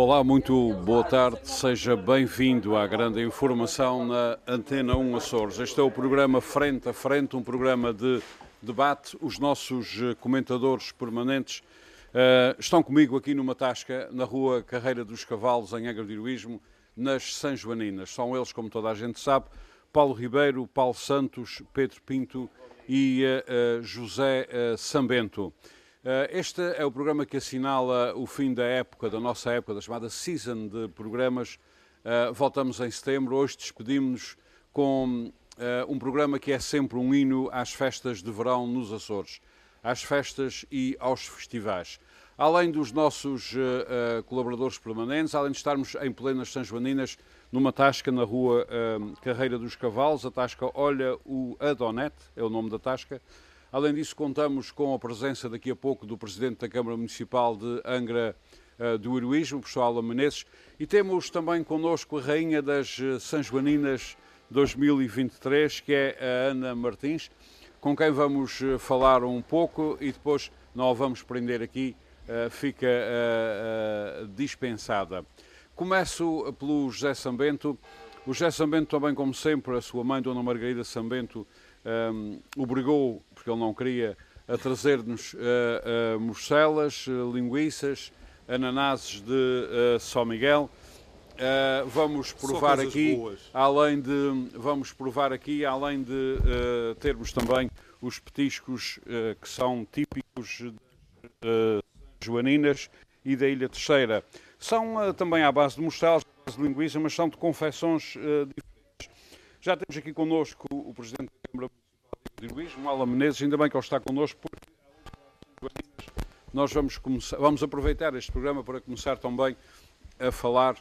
Olá, muito boa tarde, seja bem-vindo à grande informação na Antena 1 Açores. Este é o programa Frente a Frente, um programa de debate. Os nossos eh, comentadores permanentes uh, estão comigo aqui numa tasca na rua Carreira dos Cavalos, em Angra de Heroísmo, nas São Joaninas. São eles, como toda a gente sabe, Paulo Ribeiro, Paulo Santos, Pedro Pinto e uh, uh, José Sambento. Este é o programa que assinala o fim da época, da nossa época, da chamada season de programas. Voltamos em setembro. Hoje despedimos-nos com um programa que é sempre um hino às festas de verão nos Açores, às festas e aos festivais. Além dos nossos colaboradores permanentes, além de estarmos em plenas São Joaninas, numa tasca na rua Carreira dos Cavalos, a tasca Olha o Adonet, é o nome da tasca, Além disso, contamos com a presença daqui a pouco do Presidente da Câmara Municipal de Angra uh, do Heroísmo, o professor Alan Menezes, e temos também connosco a Rainha das São Joaninas 2023, que é a Ana Martins, com quem vamos uh, falar um pouco e depois não a vamos prender aqui, fica dispensada. Começo pelo José Sambento. O José Sambento também, como sempre, a sua mãe, Dona Margarida Sambento, um, obrigou, porque ele não queria, a trazer-nos uh, uh, morcelas, uh, linguiças, ananases de São Miguel. vamos provar aqui, boas. além de vamos provar aqui, além de termos também os petiscos que são típicos de Joaninas e da Ilha Terceira. São também à base de morcelas, de linguiça, mas são de confecções diferentes. Já temos aqui connosco o Presidente Câmara de Luís, Mala Menezes, ainda bem que ele está connosco, porque nós vamos, começar, vamos aproveitar este programa para começar também a falar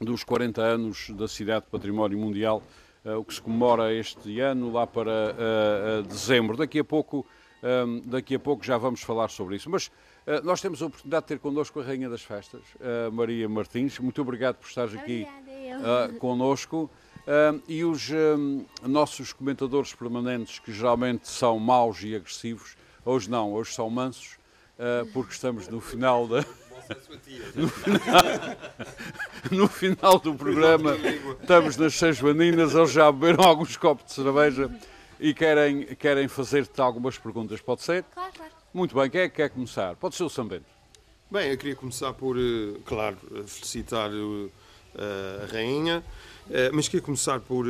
dos 40 anos da cidade de Património Mundial, uh, o que se comemora este ano, lá para uh, uh, dezembro. Daqui a pouco, um, daqui a pouco já vamos falar sobre isso. Mas nós temos a oportunidade de ter connosco a Rainha das Festas, Maria Martins. Muito obrigado por estares aqui uh, connosco. Uh, e os uh, nossos comentadores permanentes, que geralmente são maus e agressivos, hoje não, hoje são mansos, uh, porque estamos no final da. no, final, no final do programa, estamos nas seis joaninas, eles já beberam alguns copos de cerveja e querem, querem fazer-te algumas perguntas. Pode ser? Claro, claro. Muito bem, quem é que quer começar? Pode ser o Sambento. Bem, eu queria começar por, eh, claro, felicitar eh, a Rainha mas queria começar por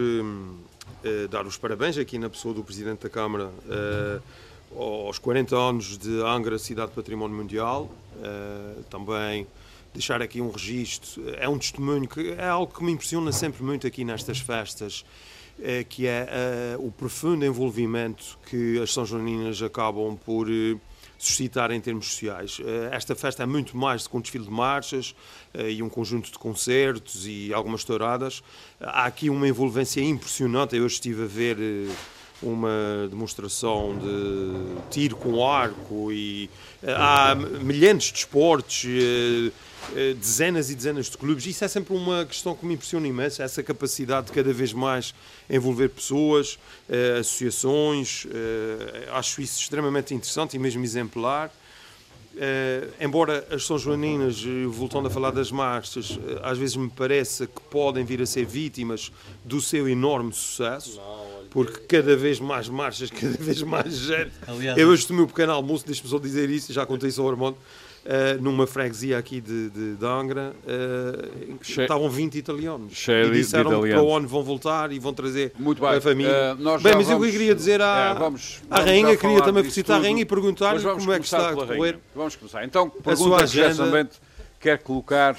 eh, dar os parabéns aqui na pessoa do Presidente da Câmara eh, aos 40 anos de Angra, cidade de património mundial. também deixar aqui um registro, é um testemunho que é algo que me impressiona sempre muito aqui nestas festas, que é o profundo envolvimento que as São Joaninas acabam por suscitar em termos sociais. Eh, esta festa é muito mais do que um desfile de marchas eh, e um conjunto de concertos e algumas touradas. Há aqui uma envolvência impressionante. Eu estive a ver eh, uma demonstração de tiro com arco e há milhares de esportes eh, dezenas e dezenas de clubes. Isso é sempre uma questão que me impressiona imenso, essa capacidade de cada vez mais envolver pessoas, eh, associações. Eh, acho isso extremamente interessante e mesmo exemplar. Embora as São Joaninas, voltando a falar das marchas, às vezes me parece que podem vir a ser vítimas do seu enorme sucesso. porque cada vez mais marchas, cada vez mais gente. Aliás, eu hoje tomei um pequeno almoço, deixe-me só dizer isso, já contei isso ao Armando Uh, numa freguesia aqui de, de, de Angra, uh, estavam 20 italianos. Cheio e disseram que para o ano vão voltar e vão trazer Muito bem. a família. Uh, bem, mas vamos, eu queria dizer à, é, vamos, à Rainha, queria também felicitar a Rainha e perguntar-lhe como é que está a correr. Vamos começar. Então, pergunta agenda... quer colocar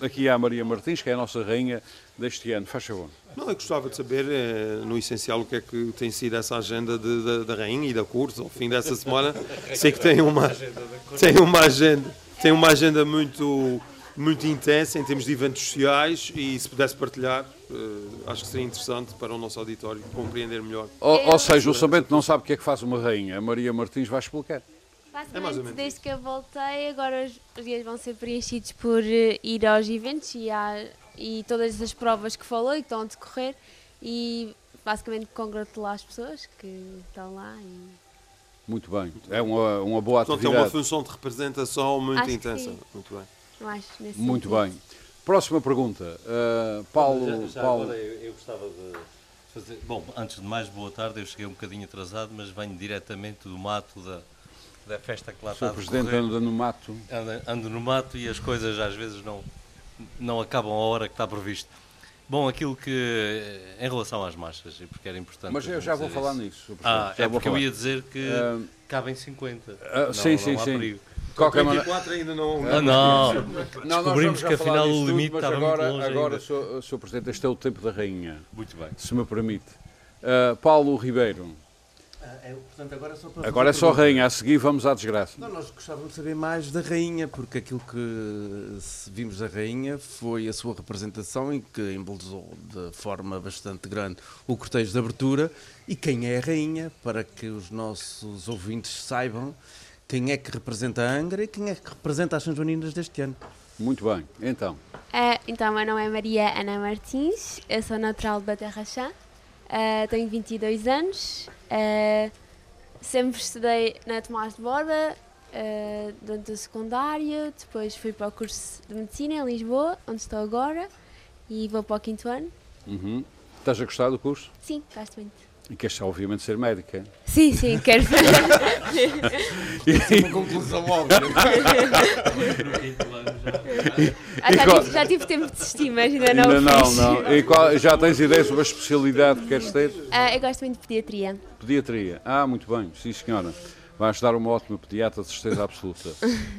aqui à Maria Martins, que é a nossa Rainha deste ano. Faz favor. Não, eu gostava de saber, eh, no essencial, o que é que tem sido essa agenda de, de, da Rainha e da Corte ao fim dessa semana. Sei que tem uma, tem uma agenda, tem uma agenda muito muito intensa em termos de eventos sociais e se pudesse partilhar, eh, acho que seria interessante para o nosso auditório compreender melhor. Ou, ou seja, o São Bento não sabe o que é que faz uma rainha. A Maria Martins vai explicar. É mais ou Basicamente, menos desde que eu voltei, agora os, os dias vão ser preenchidos por eh, ir aos eventos e, à- e todas as provas que falou e que estão a decorrer e basicamente congratular as pessoas que estão lá. E... Muito bem. É uma, uma boa Portanto, é uma atividade. função de representação muito Acho que intensa. sim. Muito bem. Acho, nesse Muito sentido. bem. Próxima pergunta. Uh, Paulo. Já, já Paulo agora eu, eu gostava de fazer. Bom, antes de mais, boa tarde. Eu cheguei um bocadinho atrasado, mas venho diretamente do mato da, da festa que lá o está a Presidente anda no mato. Ando, ando no mato e as coisas às vezes não, não acabam a hora que está previsto. Bom, aquilo que. Em relação às marchas, e porque era importante. Mas eu já vou falar isso. nisso. Sr. Presidente. Ah, Já é porque eu falar. ia dizer que Ah, cabem 50. ah, Não- sim, sim, não há sim. perigo. De qualquer maneira. 24 ainda não. Ah, não! Não, Descobrimos que afinal o tudo, limite mas estava agora, muito longe Agora, ainda. Sr. Presidente, este é o tempo da rainha, Muito bem. se me permite. Uh, Paulo Ribeiro. É, portanto, agora é só para Agora é só pergunta. rainha, a seguir vamos à desgraça. Não, nós gostávamos de saber mais da rainha, porque aquilo que vimos da rainha foi a sua representação em que embelezou de forma bastante grande o cortejo de abertura e quem é a rainha, para que os nossos ouvintes saibam quem é que representa a Angra e quem é que representa as São Joaninas deste ano. Muito bem. Então, Ah, então, meu nome é Maria Ana Martins, eu sou natural de Baterrachã, ah, tenho 22 anos, ah, sempre estudei na Tomás de Borba ah, durante o secundário, depois fui para o curso de Medicina em Lisboa, onde estou agora, e vou para o quinto ano. uhum. estás a gostar do curso? Sim, gosto muito. E queres obviamente ser médica. Sim, sim, quero Uma conclusão óbvia. Ah, já, E qual- tive, já tive tempo de desistir, mas ainda não Ainda não, fiz. não. E qual- já tens ideia sobre a especialidade que queres ter? Ah, eu gosto muito de pediatria. Pediatria. Ah, muito bem, sim senhora. Vais dar uma ótima pediatra, de certeza absoluta.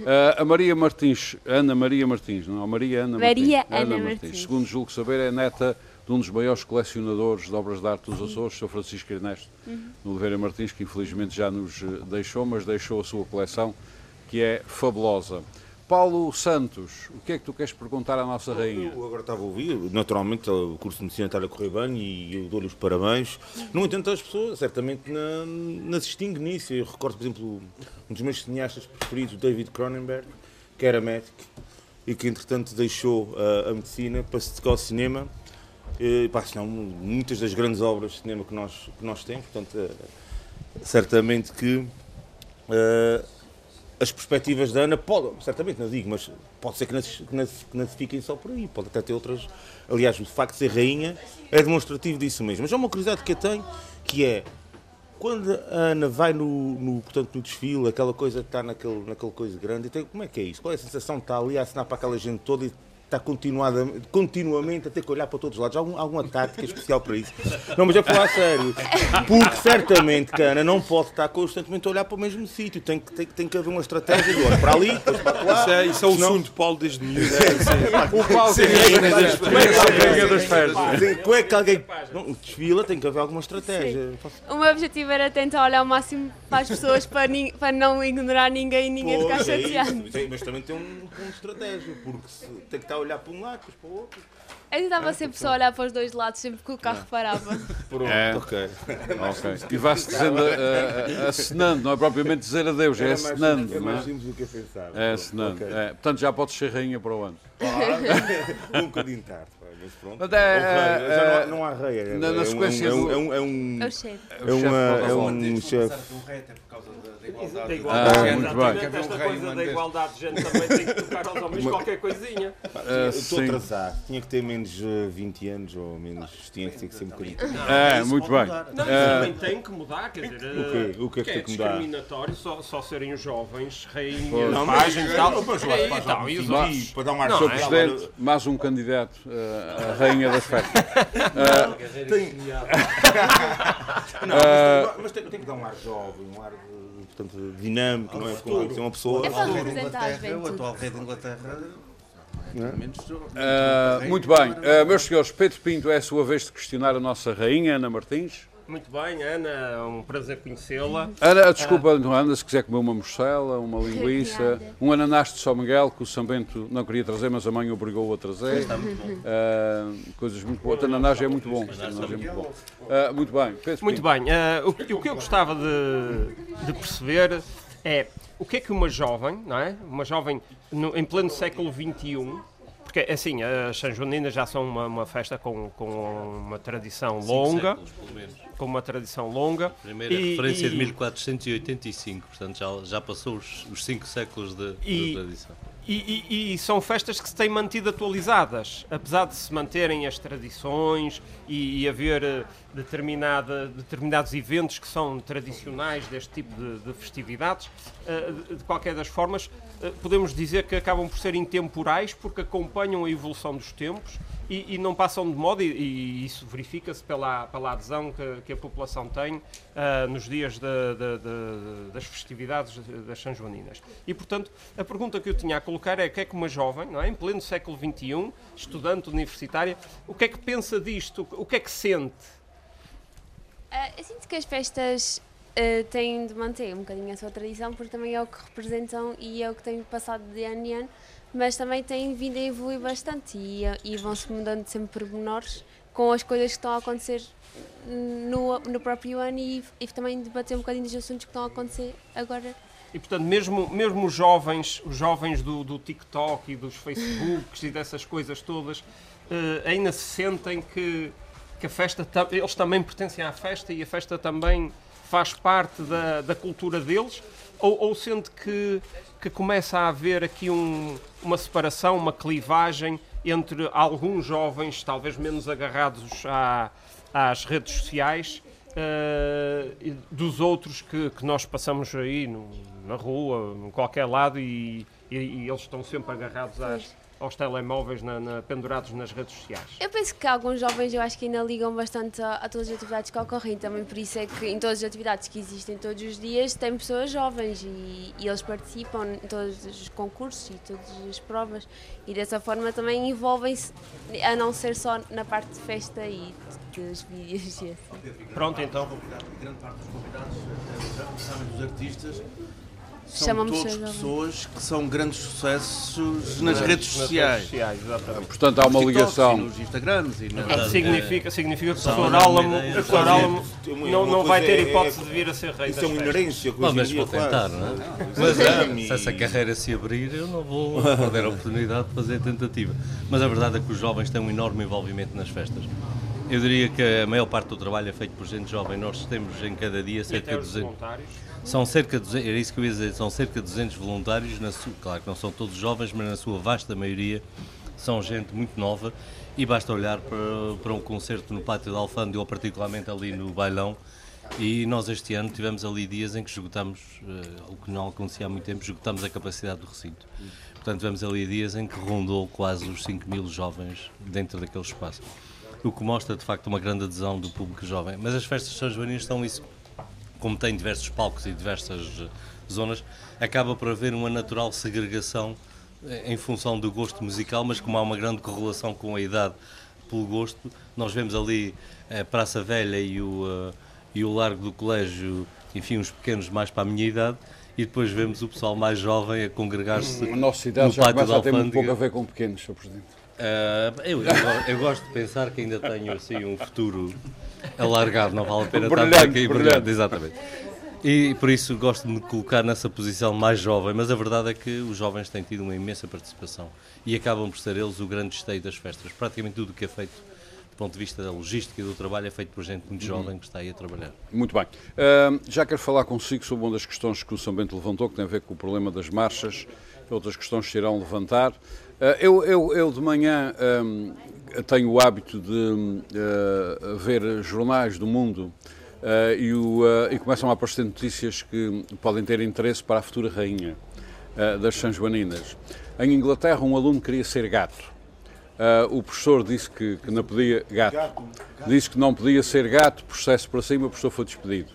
Ah, a Maria Martins, Ana Maria Martins, não é? Maria Ana Maria Martins. Ana Martins. Segundo julgo saber, é neta de um dos maiores colecionadores de obras de arte dos Açores, Sr. Francisco Ernesto Uhum. no Oliveira Martins, que infelizmente já nos eh, deixou, mas deixou a sua coleção, que é fabulosa. Paulo Santos, o que é que tu queres perguntar à nossa rainha? Eu agora estava a ouvir, naturalmente o curso de medicina está a correr bem e eu dou-lhe os parabéns. No entanto, as pessoas certamente não, não se distinguem nisso. Eu recordo, por exemplo, um dos meus cineastas preferidos, David Cronenberg, que era médico e que entretanto deixou ah, a medicina para se dedicar ao cinema. Senão, muitas das grandes obras de cinema que nós, que nós temos, portanto, ah, certamente que ah, as perspectivas da Ana podem, certamente não digo, mas pode ser que não, se- que não se- que não se fiquem só por aí, pode até ter outras. Aliás, o facto de ser rainha é demonstrativo disso mesmo. Mas há uma curiosidade que eu tenho, que é quando a Ana vai no, no, portanto, no desfile, aquela coisa que está naquele, naquele coisa grande, então, como é que é isso? Qual é a sensação de estar ali a assinar para aquela gente toda e está continuada, continuamente a ter que olhar para todos os lados? Há algum- alguma tática especial para isso? Não, mas é falar a sério. Porque certamente que a Ana não pode estar constantemente a olhar para o mesmo sítio. Tem que, tem, que- tem que haver uma estratégia de olhar para ali, depois para lá. Isso é, isso é o Senão- sonho de Paulo desde miúdo. É, O Paulo Sim, é é das? Sim, Como é que alguém. Não, desfila, tem que haver alguma estratégia. O meu objetivo era tentar olhar o máximo para as pessoas para, nin- para não ignorar ninguém e ninguém ficar Pois, é chateado. Tem- Mas também tem um ponto de estratégia, porque se tem que estar olhar para um lado, depois para o outro. Eu tentava sempre só olhar para os dois lados, sempre que o carro parava. Pronto, É. ok. Ok. E vai-se dizendo, a- a- acenando, não é propriamente dizer adeus, é acenando, é não mais é? simples do que eu pensava. É acenando. ok. É. Portanto, já podes ser rainha para o ano. um bocadinho tarde, mas pronto. Mas é, é, já não há- é, não há rei. É, na- na é um- sequência é um, é um, é um, É o cheiro. é uma- é um que chefe. Da, da igualdade. Da igualdade Ah, de muito género, bem. Esta coisa da igualdade de género também tem que tocar aos homens qualquer coisinha. É, Eu Estou sim. atrasado. Tinha que ter menos eh, 20 anos ou menos. Tinha que ter que ser um bocadinho. É, muito bem. Não, É. também tem que mudar, quer dizer, O quê? O que é que é tem que mudar? discriminatório só, só serem os jovens, rainhas, mas- pajens e tal. mas que tal, e faz outros? Para dar um ar Sr. é? Presidente, mais um candidato uh, a rainha das festas. Tem... Não, Ah. mas, tem, mas tem, tem que dar um ar jovem, um ar de, portanto, dinâmico, não é? Como ser uma pessoa. É para representar a Inglaterra, o atual rei de Inglaterra. menos Uh, muito bem. Uh, meus senhores, Pedro Pinto é a sua vez de questionar a nossa rainha, Ana Martins. Muito bem, Ana, é um prazer conhecê-la. Ana, desculpa, Ana, se quiser comer uma morcela, uma linguiça, um ananás de São Miguel, que o São Bento não queria trazer, mas a mãe obrigou a trazer. Está muito bom. Ah, coisas muito boas. O ananás é muito bom. Ananás é muito bom. Ah, muito bem. Pedro Muito bem, o, que- o que eu gostava de, de perceber é o que é que uma jovem, não é? Uma jovem no- em pleno século XXI, porque assim, as São Joaninas já são uma, uma festa com, com uma tradição longa, séculos, com uma tradição longa. Primeira E- referência de e- 1485, portanto já, já passou os, os cinco séculos de, E- de tradição. E, e- são festas que se têm mantido atualizadas, apesar de se manterem as tradições e, e haver eh, determinada, determinados eventos que são tradicionais deste tipo de, de festividades. Eh, de, de qualquer das formas, eh, podemos dizer que acabam por ser intemporais porque acompanham a evolução dos tempos e, e não passam de moda, e, e isso verifica-se pela, pela adesão que, que a população tem ah, nos dias da- da- da- das festividades das São Joaninas. E, portanto, a pergunta que eu tinha a colocar é o que é que uma jovem, não é, em pleno século XXI, estudante universitária, o que é que pensa disto? O que é que sente? Ah, eu sinto que as festas ah, têm de manter um bocadinho a sua tradição, porque também é o que representam e é o que tem passado de ano em ano, mas também têm vindo a evoluir bastante e, e vão-se mudando sempre pormenores com as coisas que estão a acontecer no, no próprio ano e, e também debater um bocadinho dos assuntos que estão a acontecer agora. E, portanto, mesmo, mesmo os jovens, os jovens do, do TikTok e dos Facebooks e dessas coisas todas, eh, ainda se sentem que, que a festa, ta- eles também pertencem à festa e a festa também faz parte da, da cultura deles? Ou, ou sente que, que começa a haver aqui um- uma separação, uma clivagem entre alguns jovens, talvez menos agarrados à- às redes sociais, e dos outros que, que nós passamos aí no- na rua, em qualquer lado, e, e- e eles estão sempre agarrados às- aos telemóveis, na- na- pendurados nas redes sociais. Eu penso que alguns jovens eu acho que ainda ligam bastante a, a todas as atividades que ocorrem, também por isso é que em todas as atividades que existem todos os dias tem pessoas jovens e, e eles participam em todos os concursos e todas as provas e dessa forma também envolvem-se, a não ser só na parte de festa e dos vídeos e assim. Pronto, então. Grande parte dos convidados, eh, dos artistas, são todos pessoas que são grandes sucessos nas redes sociais. sociais. Portanto, há uma TikToks ligação. e nos Instagrams e na... Significa, significa que o uma Álamo, o não, não vai ter é- hipótese é- de vir a ser rei Isso é uma inerência que Bom, mas vou tentar, não é? Mas é, se essa carreira se abrir, eu não vou perder a oportunidade de fazer a tentativa. Mas a verdade é que os jovens têm um enorme envolvimento nas festas. Eu diria que a maior parte do trabalho é feito por gente jovem. Nós temos em cada dia cerca de os 200. voluntários. São cerca de, 200 era isso que eu ia dizer, são cerca de 200 voluntários, na sua, claro que não são todos jovens, mas na sua vasta maioria são gente muito nova e basta olhar para, para um concerto no Pátio da Alfândega ou particularmente ali no Bailão e nós este ano tivemos ali dias em que esgotamos, eh, o que não acontecia há muito tempo, esgotamos a capacidade do recinto. Portanto, tivemos ali dias em que rondou quase os 5 mil jovens dentro daquele espaço. O que mostra, de facto, uma grande adesão do público jovem. Mas as festas São Joaninas são isso como tem diversos palcos e diversas eh, zonas, acaba por haver uma natural segregação eh, em função do gosto musical, mas como há uma grande correlação com a idade pelo gosto, nós vemos ali a Praça Velha e o, eh, e o Largo do Colégio, enfim, os pequenos mais para a minha idade, e depois vemos o pessoal mais jovem a congregar-se A nossa idade no já pátio começa a ter muito pouco a ver com pequenos, Sr. Presidente. Ah, eu, eu eu gosto de pensar que ainda tenho assim um futuro alargado, não vale a pena estar Brilhante, aqui brilhante. brilhante, exatamente. E por isso gosto de me colocar nessa posição mais jovem, mas a verdade é que os jovens têm tido uma imensa participação e acabam por ser eles o grande esteio das festas. Praticamente tudo o que é feito do ponto de vista da logística e do trabalho é feito por gente muito jovem que está aí a trabalhar. Muito bem. Ahm, já quero falar consigo sobre uma das questões que o São Bento levantou, que tem a ver com o problema das marchas, outras questões que se irão levantar. Ah, eu, eu, eu de manhã ahm, tenho o hábito de ah, ver jornais do mundo ah, e, o, ah, e começam a aparecer notícias que podem ter interesse para a futura rainha das São Joaninas. Em Inglaterra, um aluno queria ser gato. O professor disse que, que não podia gato. Disse que não podia ser gato, processo para cima, o professor foi despedido.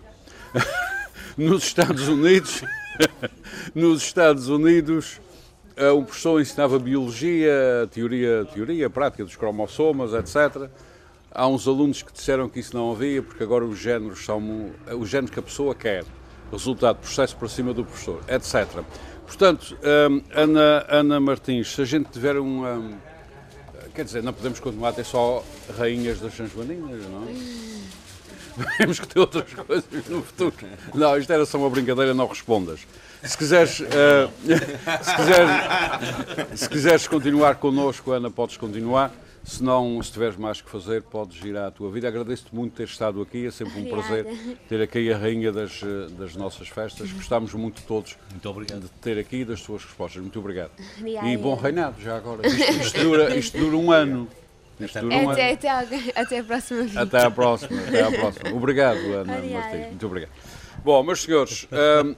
nos Estados Unidos, nos Estados Unidos, um professor ensinava biologia, teoria, teoria, prática dos cromossomas, etc. há uns alunos que disseram que isso não havia, porque agora os géneros são os géneros que a pessoa quer, resultado, processo para cima do professor, etc. Portanto, hum, Ana, Ana Martins, se a gente tiver um. hum, quer dizer, não podemos continuar a ter só rainhas das Sanjoaninas, não é? Temos que ter outras coisas no futuro. Não, isto era só uma brincadeira, não respondas. Se quiseres, eh, se quiseres, se quiseres continuar connosco, Ana, podes continuar. Se não, se tiveres mais que fazer, podes ir à tua vida. Agradeço-te muito ter estado aqui, é sempre um Obrigada. prazer ter aqui a rainha das, eh, das nossas festas. Gostámos muito todos Muito obrigado. de ter aqui e das tuas respostas. Muito obrigado. Obrigada. E bom reinado, já agora. Isto, isto dura, isto dura um ano. Isto dura um ano. Até, até, até a próxima vez. Até à próxima, até à próxima. Obrigado, Ana Obrigada. Martins. Muito obrigado. Bom, meus senhores, hum, hum,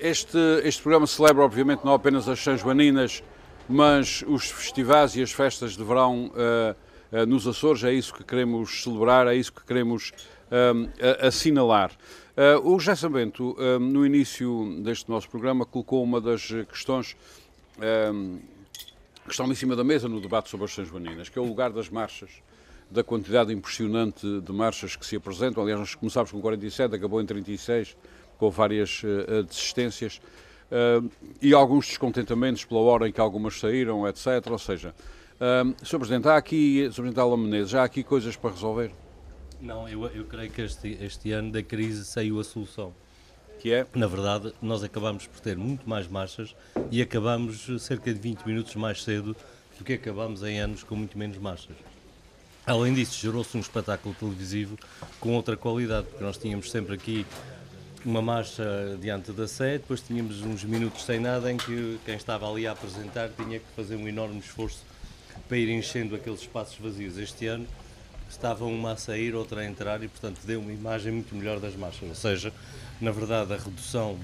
este, este programa celebra, obviamente, não apenas as São Joaninas, mas os festivais e as festas de verão uh, uh, nos Açores. É isso que queremos celebrar, é isso que queremos assinalar. Uh, o José Sambento, no início deste nosso programa, colocou uma das questões que estão em cima da mesa no debate sobre as São Joaninas, que é o lugar das marchas, da quantidade impressionante de marchas que se apresentam. Aliás, nós começámos com 47, acabou em 36, com várias eh, desistências eh, e alguns descontentamentos pela hora em que algumas saíram, etc. Ou seja, eh, Sr. Presidente, há aqui, Sr. Presidente Alan Menezes, há aqui coisas para resolver, Não, eu, eu creio que este, este ano da crise saiu a solução. que é Na verdade, nós acabamos por ter muito mais marchas e acabamos cerca de 20 minutos mais cedo do que acabamos em anos com muito menos marchas. Além disso, gerou-se um espetáculo televisivo com outra qualidade, porque nós tínhamos sempre aqui uma marcha diante da sede, depois tínhamos uns minutos sem nada em que quem estava ali a apresentar tinha que fazer um enorme esforço para ir enchendo aqueles espaços vazios. Este ano estava uma a sair, outra a entrar e, portanto, deu uma imagem muito melhor das marchas. Ou seja, na verdade, a redução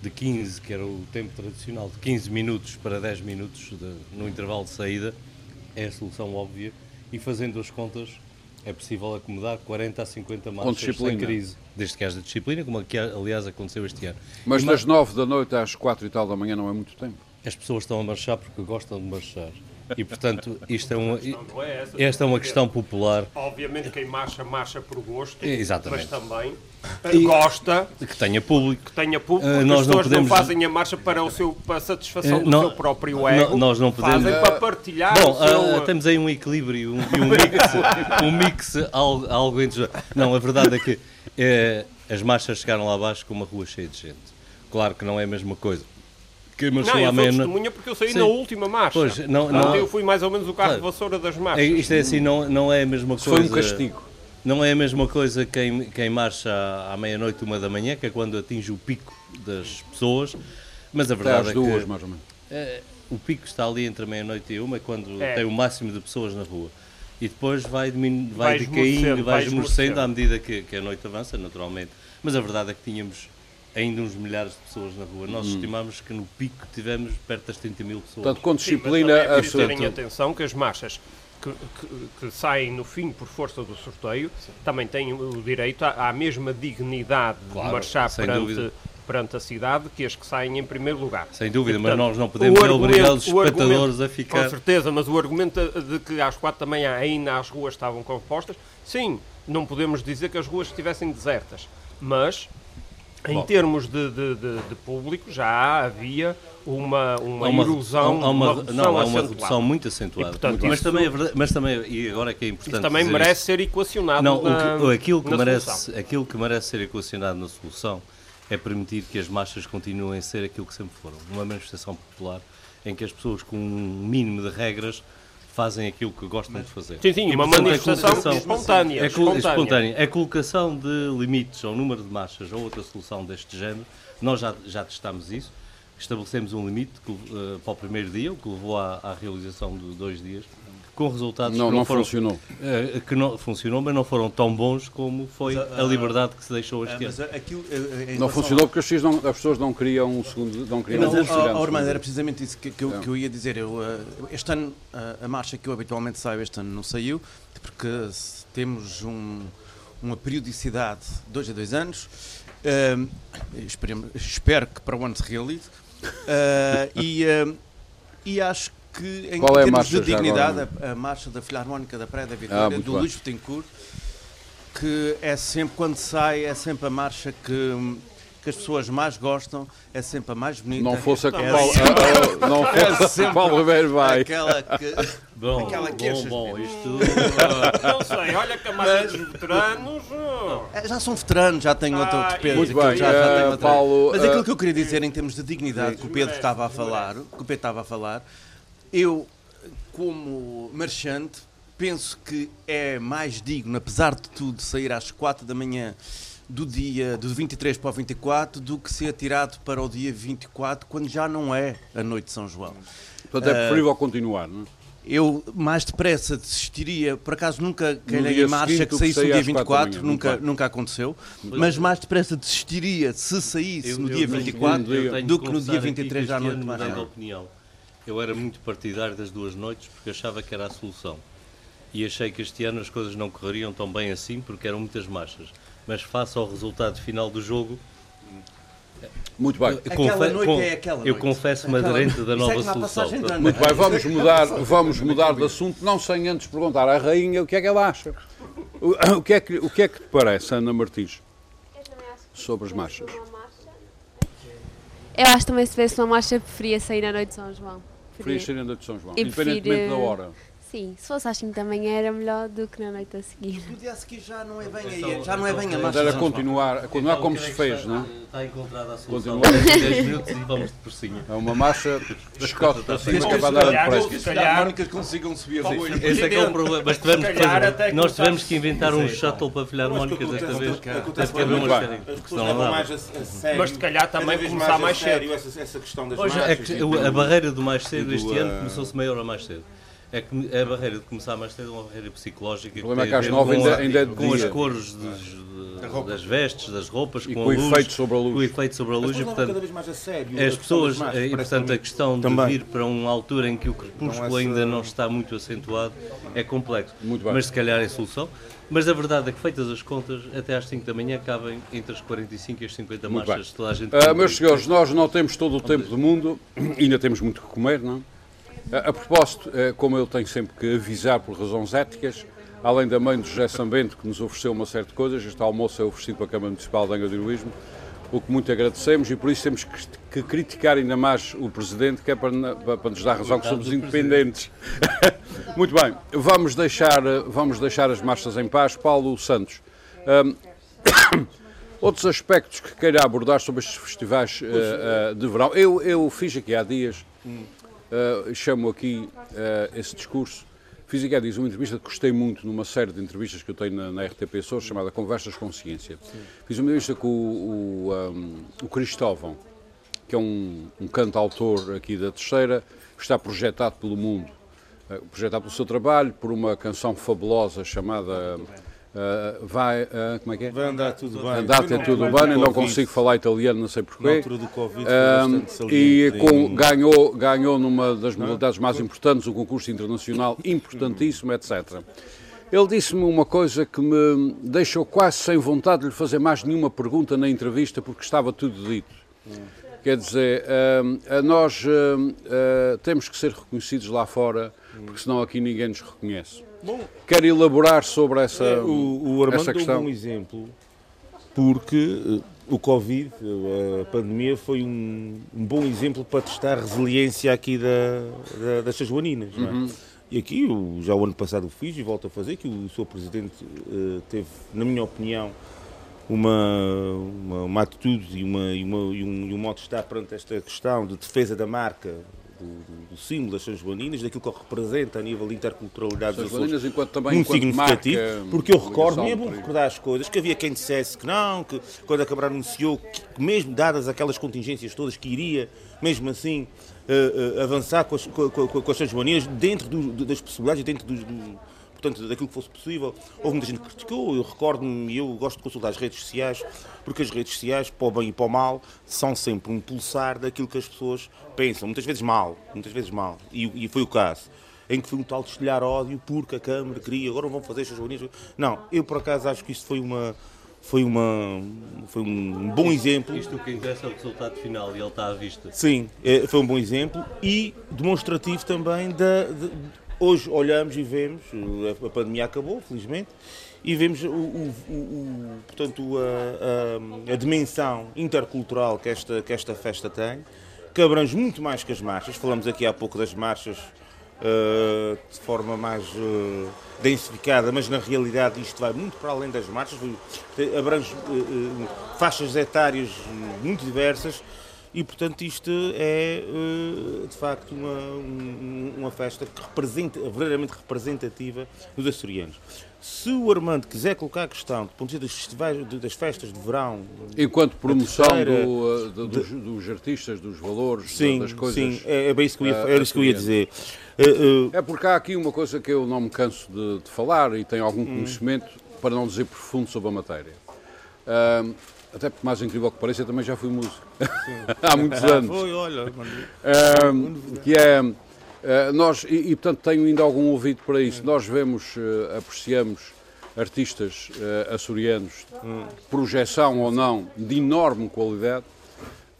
de 15, que era o tempo tradicional, de 15 minutos para 10 minutos de- no intervalo de saída, é a solução óbvia e fazendo as contas é possível acomodar 40 a 50 marchas sem crise, desde que haja disciplina, como aqui, aliás aconteceu este ano. Mas E das 9 da noite às 4 e tal da manhã não é muito tempo. as pessoas estão a marchar porque gostam de marchar. E, portanto, isto é uma, Não é essa. esta é uma questão popular Obviamente quem marcha, marcha por gosto, Exatamente. mas também eh, gosta que tenha público. que tenha público, Eh, porque nós as não pessoas não, podemos- fazem a marcha para, o seu, para a satisfação Eh, do não- seu próprio não- ego, nós não podemos- fazem para partilhar Bom, seu... ah, temos aí um equilíbrio um- e um mix, um mix algo, algo entre... Não, a verdade é que eh, as marchas chegaram lá abaixo com uma rua cheia de gente. Claro que não é a mesma coisa. Que Não, eu sou testemunha porque eu saí Sim. na última marcha. Pois, não- não- eu fui mais ou menos o carro de vassoura das É, marchas. Isto é assim, não, não é a mesma Foi coisa. um castigo. Não é a mesma coisa quem, quem marcha à meia-noite, uma da manhã, que é quando atinge o pico das pessoas. Mas a Até verdade às é duas, que mais ou menos. eh, o pico está ali entre a meia-noite e uma, é quando É. tem o máximo de pessoas na rua. E depois vai, diminu- Vai vai decaindo, vai esmorecendo. à medida que, que a noite avança, naturalmente. Mas a verdade é que tínhamos ainda uns milhares de pessoas na rua. Nós estimamos que no pico tivemos perto das 30 mil pessoas. Portanto, com Sim, mas disciplina também é preciso terem atenção que as marchas que, que- que saem no fim por força do sorteio também têm o direito à, à mesma dignidade Claro, de marchar perante, dúvida. perante a cidade que as que saem em primeiro lugar. Sem dúvida, E, mas portanto, nós não podemos obrigar os espectadores a ficar. Com certeza, mas o argumento de que às quatro da manhã ainda as ruas estavam compostas, sim, não podemos dizer que as ruas estivessem desertas, mas em Bom. termos de, de- de- de público já havia uma, uma, Há uma, erosão, há uma, não, há uma acentuada. redução muito acentuada. E, portanto, mas, isso- também é verdade- mas também, e agora é que é importante Isso também merece isto. ser equacionado Não, o na, que- aquilo, que merece, solução. aquilo que merece ser equacionado na solução é permitir que as marchas continuem a ser aquilo que sempre foram. Uma manifestação popular em que as pessoas com um mínimo de regras fazem aquilo que gostam de fazer. Sim, sim, E, uma portanto, a manifestação espontânea, É colo- espontânea. A colocação de limites ao número de marchas ou outra solução deste género, nós já, já testámos isso. Estabelecemos um limite que, eh, para o primeiro dia, o que levou à, à realização de dois dias, com resultados Não, que não, não foram, funcionou. eh, que não funcionou, mas não foram tão bons como foi Mas, a ah, liberdade que se deixou Ah, este mas ano. aquilo, eh, em Não funcionou porque as pessoas não, as pessoas não queriam um segundo, não queriam Mas, um segundo. ó, Armando, era precisamente isso que, que, eu, que eu ia dizer. Eu, eh, este ano, eh, a marcha que eu habitualmente saio, este ano não saiu, porque temos um- uma periodicidade de dois a dois anos. eh, esperemos- espero que para o ano se realize. Eh, e, eh, e acho que, em Qual é a termos marcha de dignidade, a, a marcha da Filarmónica da Praia da Ah, Vitória, muito do bem. Luís Betancourt, que é sempre, quando sai, é sempre a marcha que, que as pessoas mais gostam, é sempre a mais bonita. Não fosse a que é Paulo, sempre- ah, ah, não fosse a que sempre Paulo Ribeiro vai. Aquela que... Bom, Aquela bom, queixas bom, mesmo. isto... Não sei, olha que a marcha dos veteranos. oh. É, Já são veteranos, já têm outro, Ah, outro peso. muito bem, já, já eh, outra- Paulo, Mas eh, aquilo que eu queria dizer em termos de dignidade que o Pedro estava a falar, que o Pedro estava a falar, eu, como marchante, penso que é mais digno, apesar de tudo, sair às 4 da manhã do dia do 23 para o 24 do que ser tirado para o dia 24 quando já não é a noite de São João. Portanto, é preferível continuar, não é? Eu mais depressa desistiria, por acaso nunca calhei em marcha que saísse no dia às quatro da 24, manhã, nunca, nunca aconteceu, mas mais depressa desistiria se saísse Eu- no dia tenho- 24 eu tenho do de que no dia aqui 23 que à noite ano mais Eu era muito partidário das duas noites porque achava que era a solução. E achei que este ano as coisas não correriam tão bem assim porque eram muitas marchas. Mas face ao resultado final do jogo, Muito bem. Aquela confe- noite con- é aquela eu noite. confesso-me Aquela- aderente da é nova a solução. Muito bem, vamos mudar, vamos mudar de assunto, não sem antes perguntar à rainha o que é que ela acha. O, o que, é que, o que é que te parece, Ana Martins, sobre as marchas? Eu acho também se tivesse uma marcha preferia sair na noite de São João. Preferias ser ainda de São João, independentemente prefiro- da hora. Sim, se fosse às 5 da manhã era melhor do que na noite a seguir. No dia a seguir já não é bem Então, aí, já não é bem a então, marcha. Mas era de São João. continuar, continuar como se fez, está, não é? Está encontrada a solução. Continuar. Daqui a 10 minutos e vamos de porcinho. É uma marcha escote para cima Desde que que vai dar depressa. se As calhar- harmónicas consigam subir a folha. Esse é que é o problema. Mas tivemos que fazer- nós tivemos que inventar um shuttle para filharmónicas desta vez. Que haver Muito uma bem. série. Mas se calhar também começar mais sério cedo. Essa, questão das Hoje, é marchas. que a barreira do mais cedo do, este ano eh, começou-se maior a mais cedo. É que a barreira de começar mais cedo é uma barreira psicológica. O problema é tem que a às ver nove com ainda- ainda é de Com as dia. cores dos- de- das vestes, das roupas, E com, com a o luz, efeito sobre a luz. com o efeito sobre a As luz. E, pessoas levam cada portanto, vez mais a sério. as a questão pessoas, marchas, e portanto a também- questão de Também. vir para uma altura em que o crepúsculo essa- ainda não está muito acentuado é complexo. Muito bem. Mas se calhar é solução. Mas a verdade é que feitas as contas, até às 5 da manhã cabem entre as 45 e as 50 Muito marchas. bem. Toda a gente Ah, meus senhores, nós não temos todo o tempo do mundo, ainda temos muito que comer, não? A propósito, eh, como eu tenho sempre que avisar por razões éticas, além da mãe do José Sambento, que nos ofereceu uma série de coisas, este almoço é oferecido pela Câmara Municipal de Angra do Heroísmo, o que muito agradecemos e por isso temos que, criticar ainda mais o Presidente, que é para, para- para nos dar razão que somos independentes. muito bem, vamos deixar, eh, vamos deixar as marchas em paz. Paulo Santos. Ahm, Outros aspectos que queira abordar sobre estes festivais eh, eh, de verão. Eu, eu fiz aqui há dias, eh, chamo aqui eh, esse discurso, fiz aqui dias uma entrevista que gostei muito numa série de entrevistas que eu tenho na, na RTP Sou, chamada Conversas com Ciência. Fiz uma entrevista com o, o, um, o Cristóvão, que é um, um cantautor aqui da Terceira, que está projetado pelo mundo, eh, projetado pelo seu trabalho, por uma canção fabulosa chamada eh, Vai, eh, como é que é? Vai andar tudo bem. Foi é tudo bem, eu não consigo falar italiano, não sei Na porquê. altura do Covid bastante e com- ganhou, ganhou numa das modalidades mais importantes, um concurso internacional importantíssimo, etc. Ele disse-me uma coisa que me deixou quase sem vontade de lhe fazer mais nenhuma pergunta na entrevista, porque estava tudo dito. Quer dizer, nós temos que ser reconhecidos lá fora, porque senão aqui ninguém nos reconhece. Quer elaborar sobre essa, É, o, o Armando essa deu um questão? bom exemplo, porque eh, o Covid, eh, a pandemia, foi um, um bom exemplo para testar a resiliência aqui da, da, das Joaninas. É? Uhum. E aqui, eu, já o ano passado o fiz e volto a fazer, que o Sr. Presidente teve, na minha opinião, uma, uma, uma atitude e, uma, e, uma, e, um, e um modo de estar perante esta questão de defesa da marca, do, do, símbolo das São Joaninas, daquilo que representa a nível de interculturalidade As dos Açores enquanto também muito significativo, porque eu recordo, é bom recordar as coisas, que havia quem dissesse que não, que quando a Câmara anunciou que, que mesmo dadas aquelas contingências todas, que iria, mesmo assim, eh, eh, avançar com as, com, com, com as São Joaninas, dentro do- das possibilidades, dentro dos, do- portanto, daquilo que fosse possível. Houve muita gente que criticou, eu recordo-me, e eu gosto de consultar as redes sociais, porque as redes sociais, para o bem e para o mal, são sempre um pulsar daquilo que as pessoas pensam, muitas vezes mal, muitas vezes mal, e, e foi o caso. Em que foi um tal destilhar ódio porque a Câmara queria, agora vão fazer estas reuniões. Não, eu por acaso acho que isto foi uma, foi, uma, foi um bom exemplo. Isto o que interessa é o resultado final e ele está à vista. Sim, é, foi um bom exemplo e demonstrativo também da. de- hoje olhamos e vemos, a, pandemia acabou, felizmente, e vemos o, o- o- portanto, a, a- a dimensão intercultural que esta, que esta festa tem, que abrange muito mais que as marchas. Falamos aqui há pouco das marchas eh, de forma mais eh, densificada, mas na realidade isto vai muito para além das marchas, abrange eh, faixas etárias muito diversas e portanto isto é eh, de facto uma, um- uma festa que representa, verdadeiramente representativa dos açorianos. Se o Armando quiser colocar a questão do ponto de vista dos festivais, de- das festas de verão, Enquanto promoção terceira- do, uh, do- dos, dos artistas, dos valores, sim, das coisas. sim, é, é bem isso que eu ia, ah, era isso que eu ia dizer. Eh, eh, É porque há aqui uma coisa que eu não me canso de, de falar e tenho algum conhecimento, para não dizer profundo, sobre a matéria. Ahm, até porque, mais incrível que pareça, eu também já fui músico. há muitos anos. Foi, olha. Ahm, que é. ah, nós, e, e, portanto tenho ainda algum ouvido para isso. Nós vemos, ah, apreciamos artistas ah, açorianos, projeção ou não, de enorme qualidade,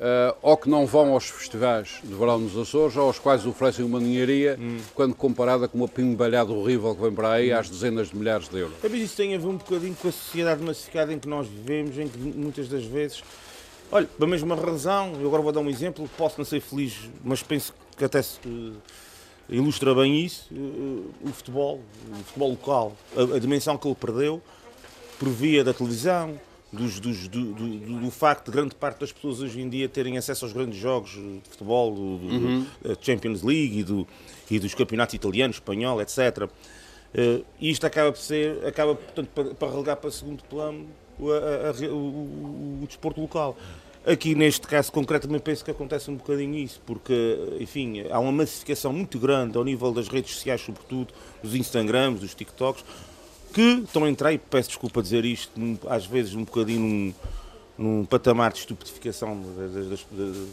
ah, ou que não vão aos festivais de verão nos Açores, ou aos quais oferecem uma ninharia, quando comparada com uma pimbalhada horrível que vem para aí às dezenas de milhares de euros. Talvez isso tenha a ver um bocadinho com a sociedade massificada em que nós vivemos, em que muitas das vezes, olha, pela mesma razão, eu agora vou dar um exemplo, posso não ser feliz, mas penso que até se eh, ilustra bem isso, eh, o futebol, o futebol local, a, a dimensão que ele perdeu por via da televisão, dos- dos- do, do- do- do facto de grande parte das pessoas hoje em dia terem acesso aos grandes jogos de futebol, do, do- da Champions League e, do- e dos campeonatos italiano, espanhol, etc. Eh, E isto acaba por ser, acaba portanto para, para relegar para segundo plano o, a- a- o- o desporto local. Aqui neste caso concreto também penso que acontece um bocadinho isso, porque, enfim, há uma massificação muito grande ao nível das redes sociais, sobretudo dos Instagrams, dos TikToks, que estão a entrar, e peço desculpa dizer isto, às vezes um bocadinho num, num patamar de estupetificação da, da, da-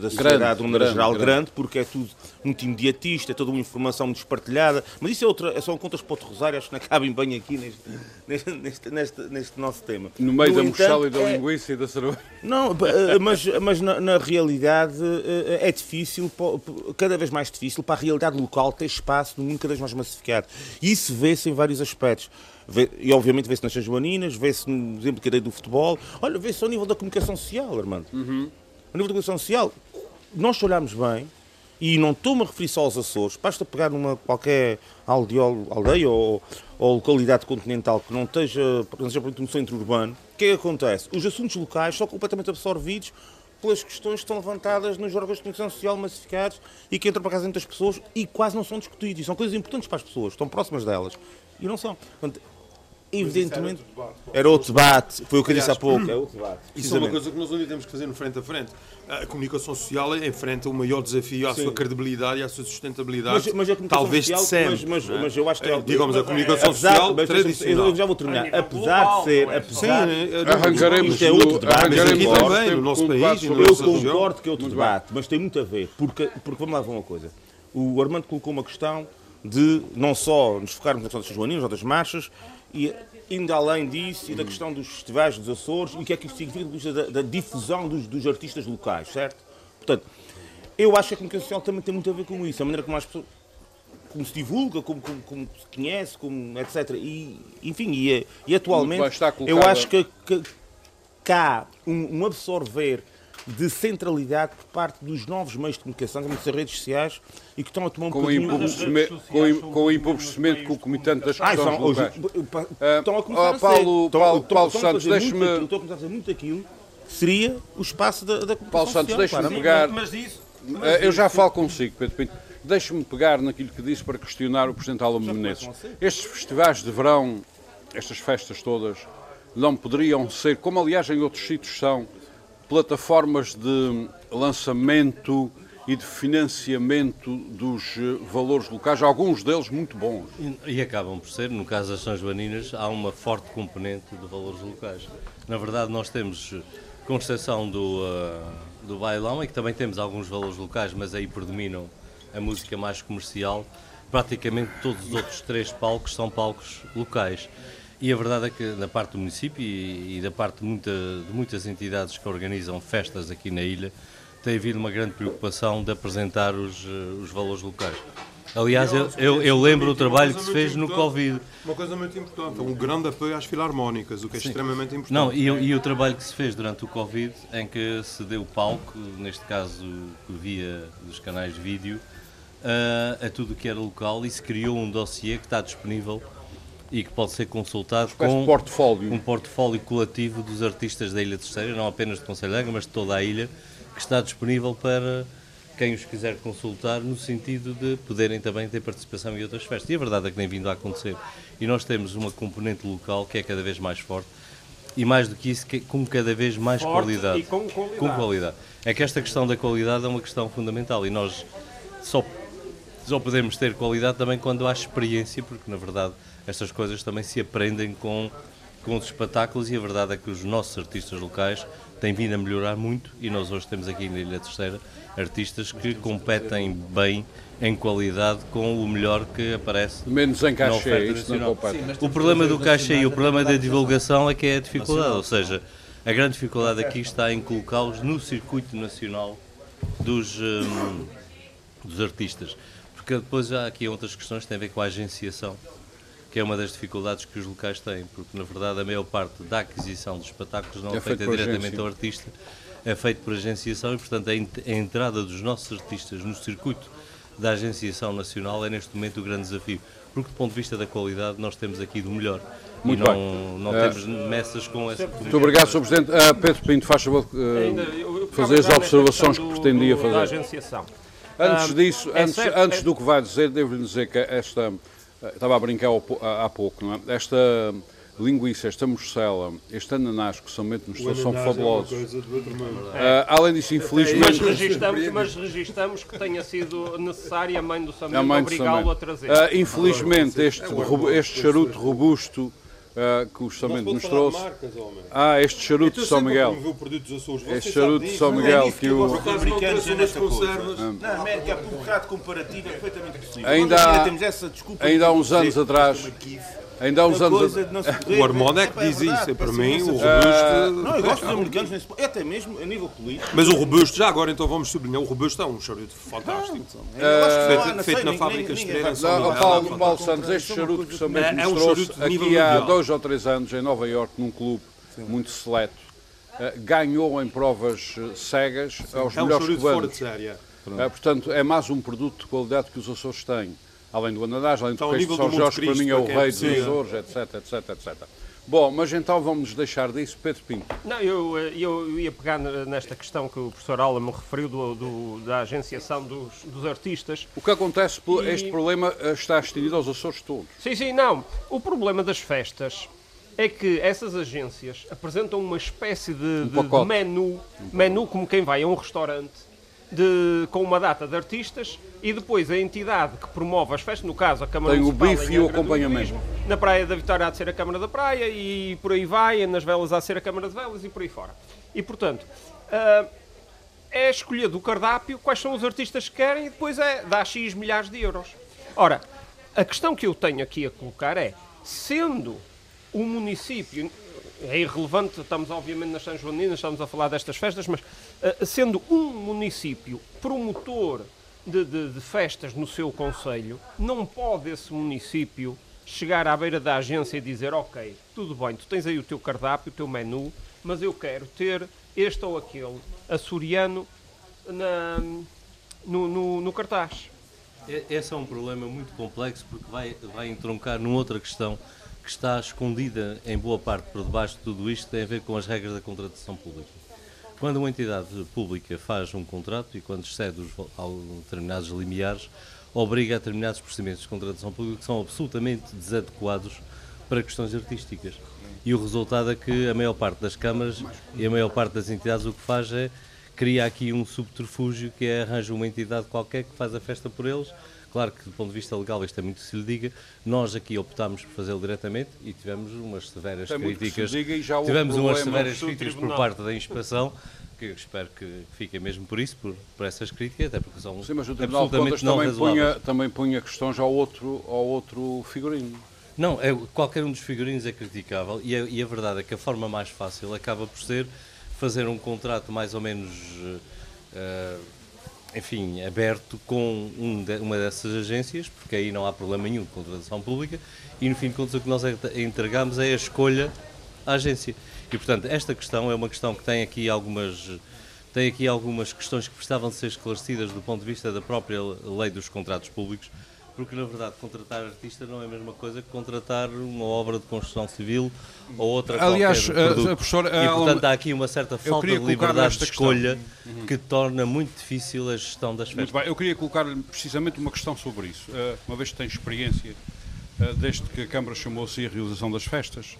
da sociedade de uma maneira grande, geral grande. grande, porque é tudo muito imediatista, é toda uma informação muito espartilhada, mas isso é outra, são contas para outro rosário, acho que não cabem bem aqui neste, neste, neste, neste, nosso tema. No meio da entanto, mochila e da é- linguiça e da cerveja. não, b- eh, mas, mas na, na realidade eh, é difícil, cada vez mais difícil, para a realidade local ter espaço no mundo cada vez mais massificado. E isso vê-se em vários aspectos. Vê- e obviamente vê-se nas São Joaninas, vê-se no exemplo que dei do futebol, olha, vê-se ao nível da comunicação social, Armando. Ao nível da comunicação social, nós se olharmos bem, e não estou-me a referir só aos Açores, basta pegar numa qualquer aldeia ou, ou localidade continental que não esteja, não esteja no centro urbano, o que é que acontece? Os assuntos locais são completamente absorvidos pelas questões que estão levantadas nos órgãos de comunicação social massificados e que entram para casa entre as pessoas e quase não são discutidos. E são coisas importantes para as pessoas, estão próximas delas. E não são. Portanto, evidentemente, era outro debate. Foi o que eu disse há pouco. É outro debate. Isso é uma coisa que nós ainda temos que fazer no frente a frente. A comunicação social enfrenta o maior desafio à Sim. sua credibilidade e à sua sustentabilidade. Mas, mas a comunicação talvez social, de sempre. mas, mas, é? mas eu acho que Eh, digamos a comunicação apesar- social mas tradicional. Eu já vou terminar. Apesar global, de ser, é? apesar, Sim, Arranjaremos, Isto é outro debate, mas aqui também, no nosso país eu concordo que é outro debate, mas tem muito a ver, porque, porque vamos lá ver uma coisa. O Armando colocou uma questão de não só nos focarmos na questão das joaninas ou das marchas, e indo além disso, e da questão dos festivais dos Açores, e o que é que isso significa da, da difusão dos, dos artistas locais, certo? Portanto, eu acho que a comunicação social também tem muito a ver com isso, a maneira como as pessoas como se divulga, como, como, como se conhece, como, etc. E, enfim, e, e atualmente eu acho que, que, que há um, um absorver de centralidade por parte dos novos meios de comunicação, como as redes sociais, e que estão a tomar um Com o bocadinho... empobrecimento, com, o- com o empobrecimento concomitante das Ah, questões são, hoje, locais. Ah, estão a começar. Paulo- Paulo- estão- Paulo Santos, deixe-me- Estão a começar a fazer muito aquilo que seria o espaço da, da comunicação Paulo Santos, deixe-me pegar. Mas isso. Eh, Eu já falo consigo, Pedro Pinto. Deixe-me pegar naquilo que disse para questionar o Presidente Alamo Menezes. Estes festivais de verão, estas festas todas, não poderiam ser, como aliás em outros sítios são, plataformas de lançamento e de financiamento dos eh, valores locais, alguns deles muito bons. E, e acabam por ser, no caso das São Joaninas, há uma forte componente de valores locais. Na verdade, nós temos, com exceção do, ah, do bailão, em que também temos alguns valores locais, mas aí predominam a música mais comercial, praticamente todos os outros três palcos são palcos locais. E a verdade é que na parte do município e, e da parte de, muita, de muitas entidades que organizam festas aqui na ilha, tem havido uma grande preocupação de apresentar os, eh, os valores locais. Aliás, eu, eu, eu lembro o trabalho que se fez no Covid. Uma coisa muito importante, um grande apoio às filarmónicas, o que é extremamente importante. Não, e, e o trabalho que se fez durante o Covid, em que se deu palco, neste caso via dos canais de vídeo, a, a tudo o que era local e se criou um dossiê que está disponível e que pode ser consultado com portfólio. um portfólio coletivo dos artistas da Ilha Terceira, não apenas de Conselho de Angra, mas de toda a ilha, que está disponível para quem os quiser consultar, no sentido de poderem também ter participação em outras festas. E a verdade é que tem vindo a acontecer. E nós temos uma componente local que é cada vez mais forte e mais do que isso, que- com cada vez mais Forte qualidade. e com qualidade. Com qualidade. É que esta questão da qualidade é uma questão fundamental e nós só, só podemos ter qualidade também quando há experiência, porque na verdade estas coisas também se aprendem com, com os espetáculos e a verdade é que os nossos artistas locais têm vindo a melhorar muito e nós hoje temos aqui na Ilha Terceira artistas que competem bem em qualidade com o melhor que aparece Menos em na cachê, oferta isto não nacional. compete. O problema do caixa e o problema da divulgação é que é a dificuldade, ou seja, a grande dificuldade aqui está em colocá-los no circuito nacional dos, hum, dos artistas. Porque depois há aqui outras questões que têm a ver com a agenciação, que é uma das dificuldades que os locais têm, porque na verdade a maior parte da aquisição dos espetáculos não é, É feito feita diretamente ao artista, é feito por agenciação e portanto a, ent- a entrada dos nossos artistas no circuito da agenciação nacional é neste momento o grande desafio, porque do ponto de vista da qualidade nós temos aqui do melhor Muito e não, não Eh, temos messas com essa Muito obrigado, Sr. Presidente. Ah, Pedro Pinto, faz favor eu fazer as observações que pretendia do- Da fazer. agenciação. Antes Ah, disso, é antes, certo- antes é- do que vai dizer, devo-lhe dizer que esta. Eh, Estava a brincar há pouco, não é? Esta linguiça, esta morcela, este ananás que somente nos O são é uma fabulosos. coisa do outro mundo. Ah, além disso, Mas infelizmente. registamos, mas registamos que tenha sido necessária a mãe do de obrigá-lo a trazer. Ah, infelizmente, este, robu- este charuto robusto ah, que o Samento nos trouxe. Ah, este charuto de São Miguel. Este charuto de São Miguel que o. é. Na América, por um comparativo é perfeitamente possível. Ainda há- uns anos atrás-. Ainda há uns anos. poder- O Armando é que Epá, diz isso. É para peço mim, o robusto. Não, eu gosto dos americanos, nesse ponto. até mesmo a nível político. Mas o robusto, já agora então vamos sublinhar, o robusto é um charuto fantástico. Eu acho que feito- não há, não feito sei, na fábrica vai- em São Paulo, Paulo Santos, este charuto que o Samento é- é nos um trouxe charuto de nível aqui há dois ou três anos em Nova Iorque, num clube muito seleto, eh, ganhou em provas eh, cegas aos É um melhores charuto fora cubanos. de série. Eh, portanto, é mais um produto de qualidade que os Açores têm. Além do ananás, além do peixe de São Jorge, que para Cristo, mim é o rei dos precisa. Açores, etc, etc, etc. Bom, mas então vamos deixar disso, Pedro Pinto. Não, eu, eh, eu ia pegar nesta questão que o professor Alan me referiu do, do- da agenciação dos, dos artistas. O que acontece, E- este problema eh, está estendido aos Açores todos. Sim, sim, não. O problema das festas é que essas agências apresentam uma espécie de, de- de pacote. menu, menu como quem vai a um restaurante, de- com uma data de artistas e depois a entidade que promove as festas, no caso a Câmara Tem o Municipal bife em e o acompanhamento. Na Praia da Vitória há de ser a Câmara da Praia e por aí vai, nas velas há de ser a Câmara de Velas e por aí fora. E portanto, ah, é a escolha do cardápio, quais são os artistas que querem e depois é dá X milhares de euros. Ora, a questão que eu tenho aqui a colocar é, sendo o município, é irrelevante, estamos obviamente nas São Joaninas, estamos a falar destas festas, mas ah, sendo um município promotor de, de- de festas no seu conselho, não pode esse município chegar à beira da agência e dizer, ok, tudo bem, tu tens aí o teu cardápio, o teu menu, mas eu quero ter este ou aquele açoriano na- no, no- no cartaz. Esse é um problema muito complexo porque vai, vai entroncar numa outra questão que está escondida em boa parte por debaixo de tudo isto, tem a ver com as regras da contratação pública. Quando uma entidade pública faz um contrato e quando excede os determinados limiares, obriga a determinados procedimentos de contratação pública que são absolutamente desadequados para questões artísticas. E o resultado é que a maior parte das câmaras e a maior parte das entidades o que faz é cria aqui um subterfúgio que é arranja uma entidade qualquer que faz a festa por eles. Claro que do ponto de vista legal isto é muito que se lhe diga. Nós aqui optámos por fazê-lo diretamente e tivemos umas severas Tem muito que se críticas. diga tivemos umas severas críticas por parte da inspeção, que eu espero que fiquem mesmo por isso, por, por essas críticas, até porque são Sim, mas o Tribunal de absolutamente Contas não também razoáveis. punha, também punha questões ao outro, ao outro figurino. Não, é, qualquer um dos figurinos é criticável e a, e a verdade é que a forma mais fácil acaba por ser fazer um contrato mais ou menos, eh, enfim, aberto com um de- uma dessas agências, porque aí não há problema nenhum de contratação pública e no fim de contas o que nós ent- entregamos é a escolha à agência. E portanto esta questão é uma questão que tem aqui algumas tem aqui algumas questões que precisavam de ser esclarecidas do ponto de vista da própria lei dos contratos públicos, porque na verdade contratar artista não é a mesma coisa que contratar uma obra de construção civil ou outra Aliás, qualquer a- produto. a professora, e ela- portanto há aqui uma certa falta de liberdade de questão. escolha que torna muito difícil a gestão das festas. Muito bem, eu queria colocar-lhe precisamente uma questão sobre isso. Eh, uma vez que tem experiência, eh, desde que a Câmara chamou-se a realização das festas,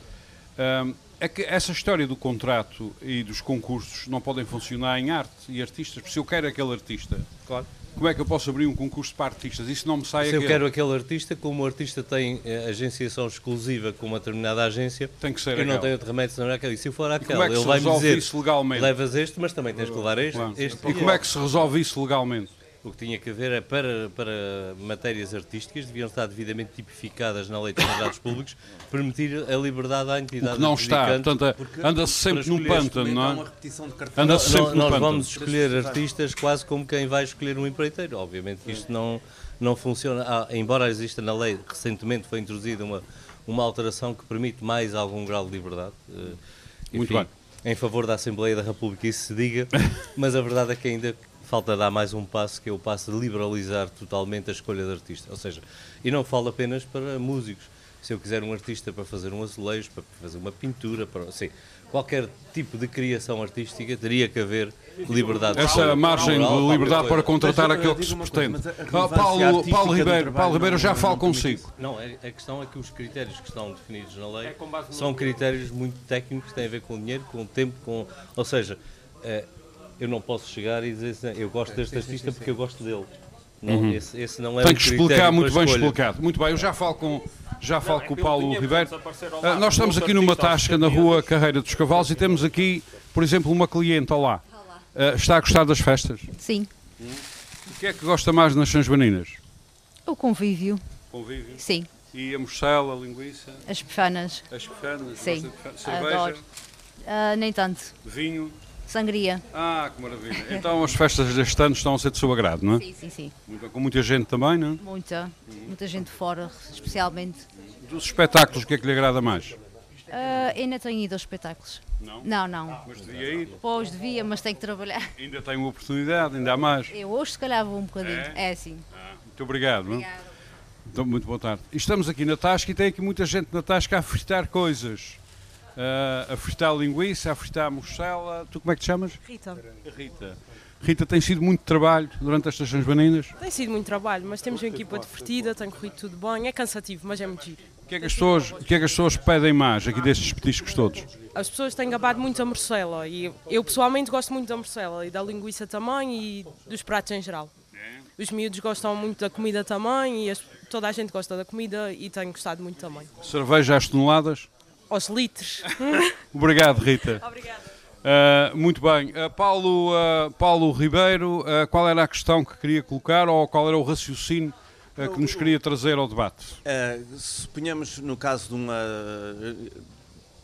eh, é que essa história do contrato e dos concursos não podem funcionar em arte e artistas. porque Se eu quero aquele artista, Claro. Como é que eu posso abrir um concurso para artistas? Isso não me sai Se eu aquele. quero aquele artista, como o artista tem eh, agenciação exclusiva com uma determinada agência, Tem que ser eu não aquela. tenho outro remédio senão aquele. E se eu for como aquela, é que ele se vai-me resolve dizer, isso legalmente? levas este, mas também tens que levar este, Claro. este E como é que se resolve isso legalmente? O que tinha que haver é para, para matérias artísticas, deviam estar devidamente tipificadas na lei de contratos públicos, permitir a liberdade à O entidade que não está. Portanto, anda-se sempre num pântano, não é? Anda-se sempre nós pântano. vamos escolher artistas quase como quem vai escolher um empreiteiro. Obviamente que isto não, não funciona. Ah, embora exista na lei, recentemente foi introduzida uma, uma alteração que permite mais algum grau de liberdade. eh, Muito enfim, bem. Em favor da Assembleia da República, isso se diga, mas a verdade é que ainda falta dar mais um passo, que é o passo de liberalizar totalmente a escolha de artista. Ou seja, e não falo apenas para músicos. Se eu quiser um artista para fazer um azulejo, para fazer uma pintura, para, assim, qualquer tipo de criação artística, teria que haver liberdade. de Essa margem de liberdade para contratar aquele que se pretende. Ah, Paulo, Paulo Ribeiro, Paulo Ribeiro, já não- falo consigo. Não, é- a questão é que os critérios que estão definidos na lei É são critérios muito técnicos, que têm a ver com o dinheiro, com o tempo, com... Ou seja, eh, eu não posso chegar e dizer assim, eu gosto deste artista porque eu gosto dele. Não, esse, esse não é Uhum. Tem que explicar muito bem escolha. explicado. Muito bem, eu já falo com, já falo é com o Paulo Ribeiro. Ah, nós estamos aqui numa tasca na 70 rua Carreira dos Cavalos e temos aqui, por exemplo, uma cliente. Olá. Ah, está a gostar das festas? Sim, O que é que gosta mais nas Sãs Baninas? o convívio, Convívio. sim, E a morcela, a linguiça, as pefanas, as pefanas, Sim, pefanas, cerveja, adoro. Ah, nem tanto, vinho. Sangria, Ah, que maravilha. Então as festas deste ano estão a ser de seu agrado, não é? sim, sim, sim, Muito Com muita gente também, não é? muita, muita gente fora, especialmente. Dos espetáculos, o que é que lhe agrada mais? Ah, ainda tenho ido aos espetáculos. Não? Não, não. Mas devia ir. Pois devia, mas tenho que trabalhar. Ainda uma oportunidade, ainda há mais. Eu hoje se calhar vou um bocadinho. É? É, sim. Muito obrigado. não é? Então, muito boa tarde. Estamos aqui na Tasca e tem aqui muita gente na Tasca a fritar coisas. Ah, a fritar linguiça, a fritar morcela. Tu como é que te chamas? Rita, Rita. Rita, tem sido muito trabalho durante estas Sãs Baninas. tem sido muito trabalho, mas temos uma equipa divertida, tem corrido tudo bem, é cansativo, mas é muito giro. O que é que as pessoas, o que é que as pessoas pedem mais aqui destes petiscos todos? As pessoas têm gabado muito a morcela e eu pessoalmente gosto muito da morcela e da linguiça também e dos pratos em geral. Os miúdos gostam muito da comida também e as- toda a gente gosta da comida e tenho gostado muito também. Cerveja às toneladas? Aos litros. Obrigado, Rita. Obrigada. Ah, muito bem. Ah, Paulo, ah, Paulo Ribeiro, qual era a questão que queria colocar ou qual era o raciocínio que nos queria trazer ao debate? Uh, suponhamos no caso de uma.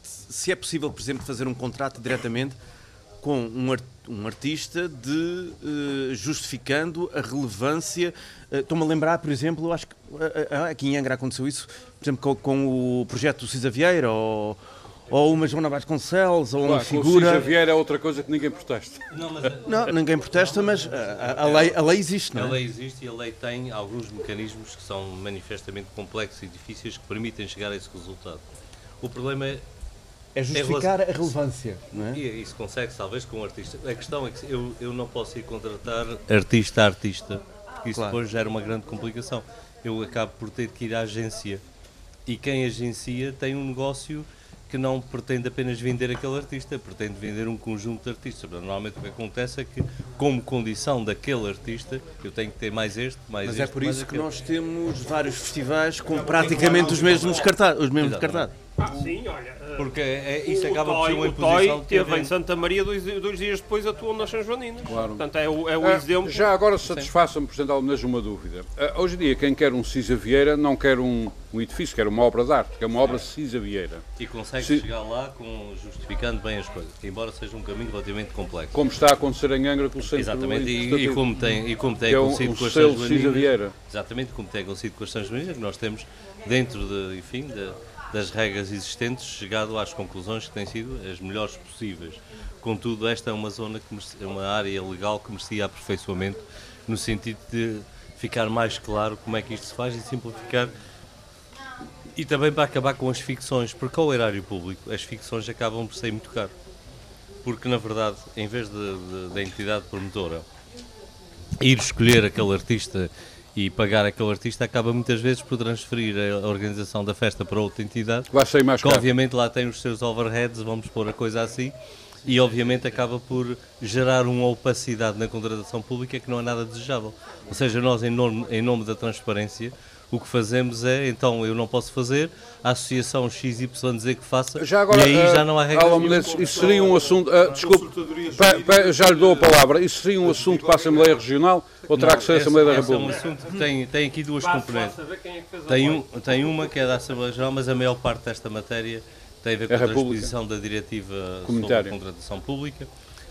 Se é possível, por exemplo, fazer um contrato diretamente com um, ar- um artista de uh, justificando a relevância. Uh, Estou-me a lembrar, por exemplo, eu acho que uh, uh, aqui em Angra aconteceu isso, por exemplo, com, com o projeto do Cisa Vieira ou, ou uma Joana Vasconcelos ou uma Claro, com o figura. Cisa Vieira é outra coisa que ninguém protesta. Não, mas a- Não, ninguém protesta, mas a, a lei, a lei existe, não A é? lei existe e a lei tem alguns mecanismos que são manifestamente complexos e difíceis que permitem chegar a esse resultado. O problema é É justificar a relevância, não é? E isso consegue talvez com o artista. A questão é que eu, eu não posso ir contratar artista a artista, porque isso Claro. depois gera uma grande complicação. Eu acabo por ter que ir à agência. E quem agencia tem um negócio que não pretende apenas vender aquele artista, pretende vender um conjunto de artistas. Normalmente o que acontece é que, como condição daquele artista, eu tenho que ter mais este, mais Mas este. é por isso que aquele. nós temos vários festivais com praticamente os mesmos cartazes. Os mesmos Exatamente. cartazes. Ah, sim, olha. eh, Porque é- é- isso o acaba por ser uma O imposição Toy que teve em Santa Maria, dois, dois dias depois atuou nas São Joaninas. Claro. Portanto, é o, é o Ah, exemplo. Já agora satisfaça-me, Presidente Almenas, uma dúvida. Ah, hoje em dia, quem quer um Cisa Vieira não quer um, um edifício, quer uma obra de arte, quer uma obra Cisa Vieira. E consegue Se- chegar lá com, justificando bem as coisas, embora seja um caminho relativamente complexo. Como está a acontecer em Angra com o Centro Exatamente, e, e como tem, e como tem é um, acontecido um com as selo São Cisa Joaninas, Vieira. exatamente como tem acontecido com as São Joaninas, que nós temos, dentro de, enfim, de- das regras existentes, chegado às conclusões que têm sido as melhores possíveis. Contudo, esta é uma zona, é uma área legal que merecia aperfeiçoamento, no sentido de ficar mais claro como é que isto se faz e simplificar e também para acabar com as ficções, porque ao erário público as ficções acabam por sair muito caro. Porque na verdade, em vez da entidade promotora ir escolher aquele artista e pagar aquele artista, acaba muitas vezes por transferir a organização da festa para outra entidade. Sair mais que caro. obviamente lá tem os seus overheads, vamos pôr a coisa assim, e obviamente acaba por gerar uma opacidade na contratação pública que não é nada desejável. Ou seja, nós, em nome, em nome da transparência, o que fazemos é, então eu não posso fazer, a associação XY dizer que faça, Já agora, e aí já não há regras. Alan nenhuma. Menezes, isso seria um assunto. ah, desculpe, pe- pe- já lhe dou a palavra. Isso seria um assunto para a Assembleia Regional ou terá que ser a Esse- Assembleia da esse É um República? assunto que tem, tem aqui duas componentes. é a Tem, um, tem uma que é da Assembleia Geral, mas a maior parte desta matéria tem a ver com É a República. transposição da diretiva sobre a Comunitária. contratação pública.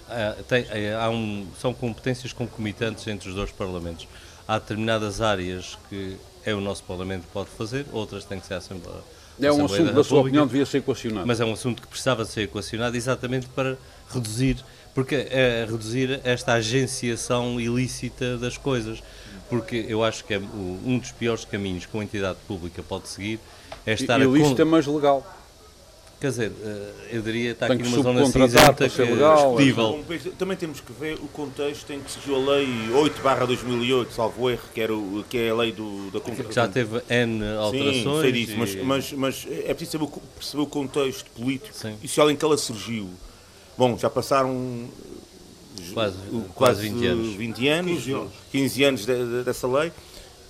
Ah, tem- eh, há um- são competências concomitantes entre os dois Parlamentos. Há determinadas áreas que é o nosso Parlamento que pode fazer, outras têm que ser a Assembleia. É um Assembleia assunto, da da sua opinião, devia ser equacionado. Mas é um assunto que precisava ser equacionado exatamente para reduzir, porque é reduzir esta agenciação ilícita das coisas. Porque eu acho que é um dos piores caminhos que uma entidade pública pode seguir é estar a Ilícita, con- mas legal. Quer dizer, eh, eu diria está Tem aqui numa zona cinzenta que é legal. discutível. Também temos que ver o contexto em que surgiu a lei 8 2008, salvo erro, que, era o, que é a lei do, da contratação. Já teve N alterações. Sim, sei disso, e- mas, mas, mas é preciso saber perceber o contexto político Sim. e social em que ela surgiu. Bom, já passaram Quase- quase 20 anos. 20 anos, 15 anos. 15 anos de- de- dessa lei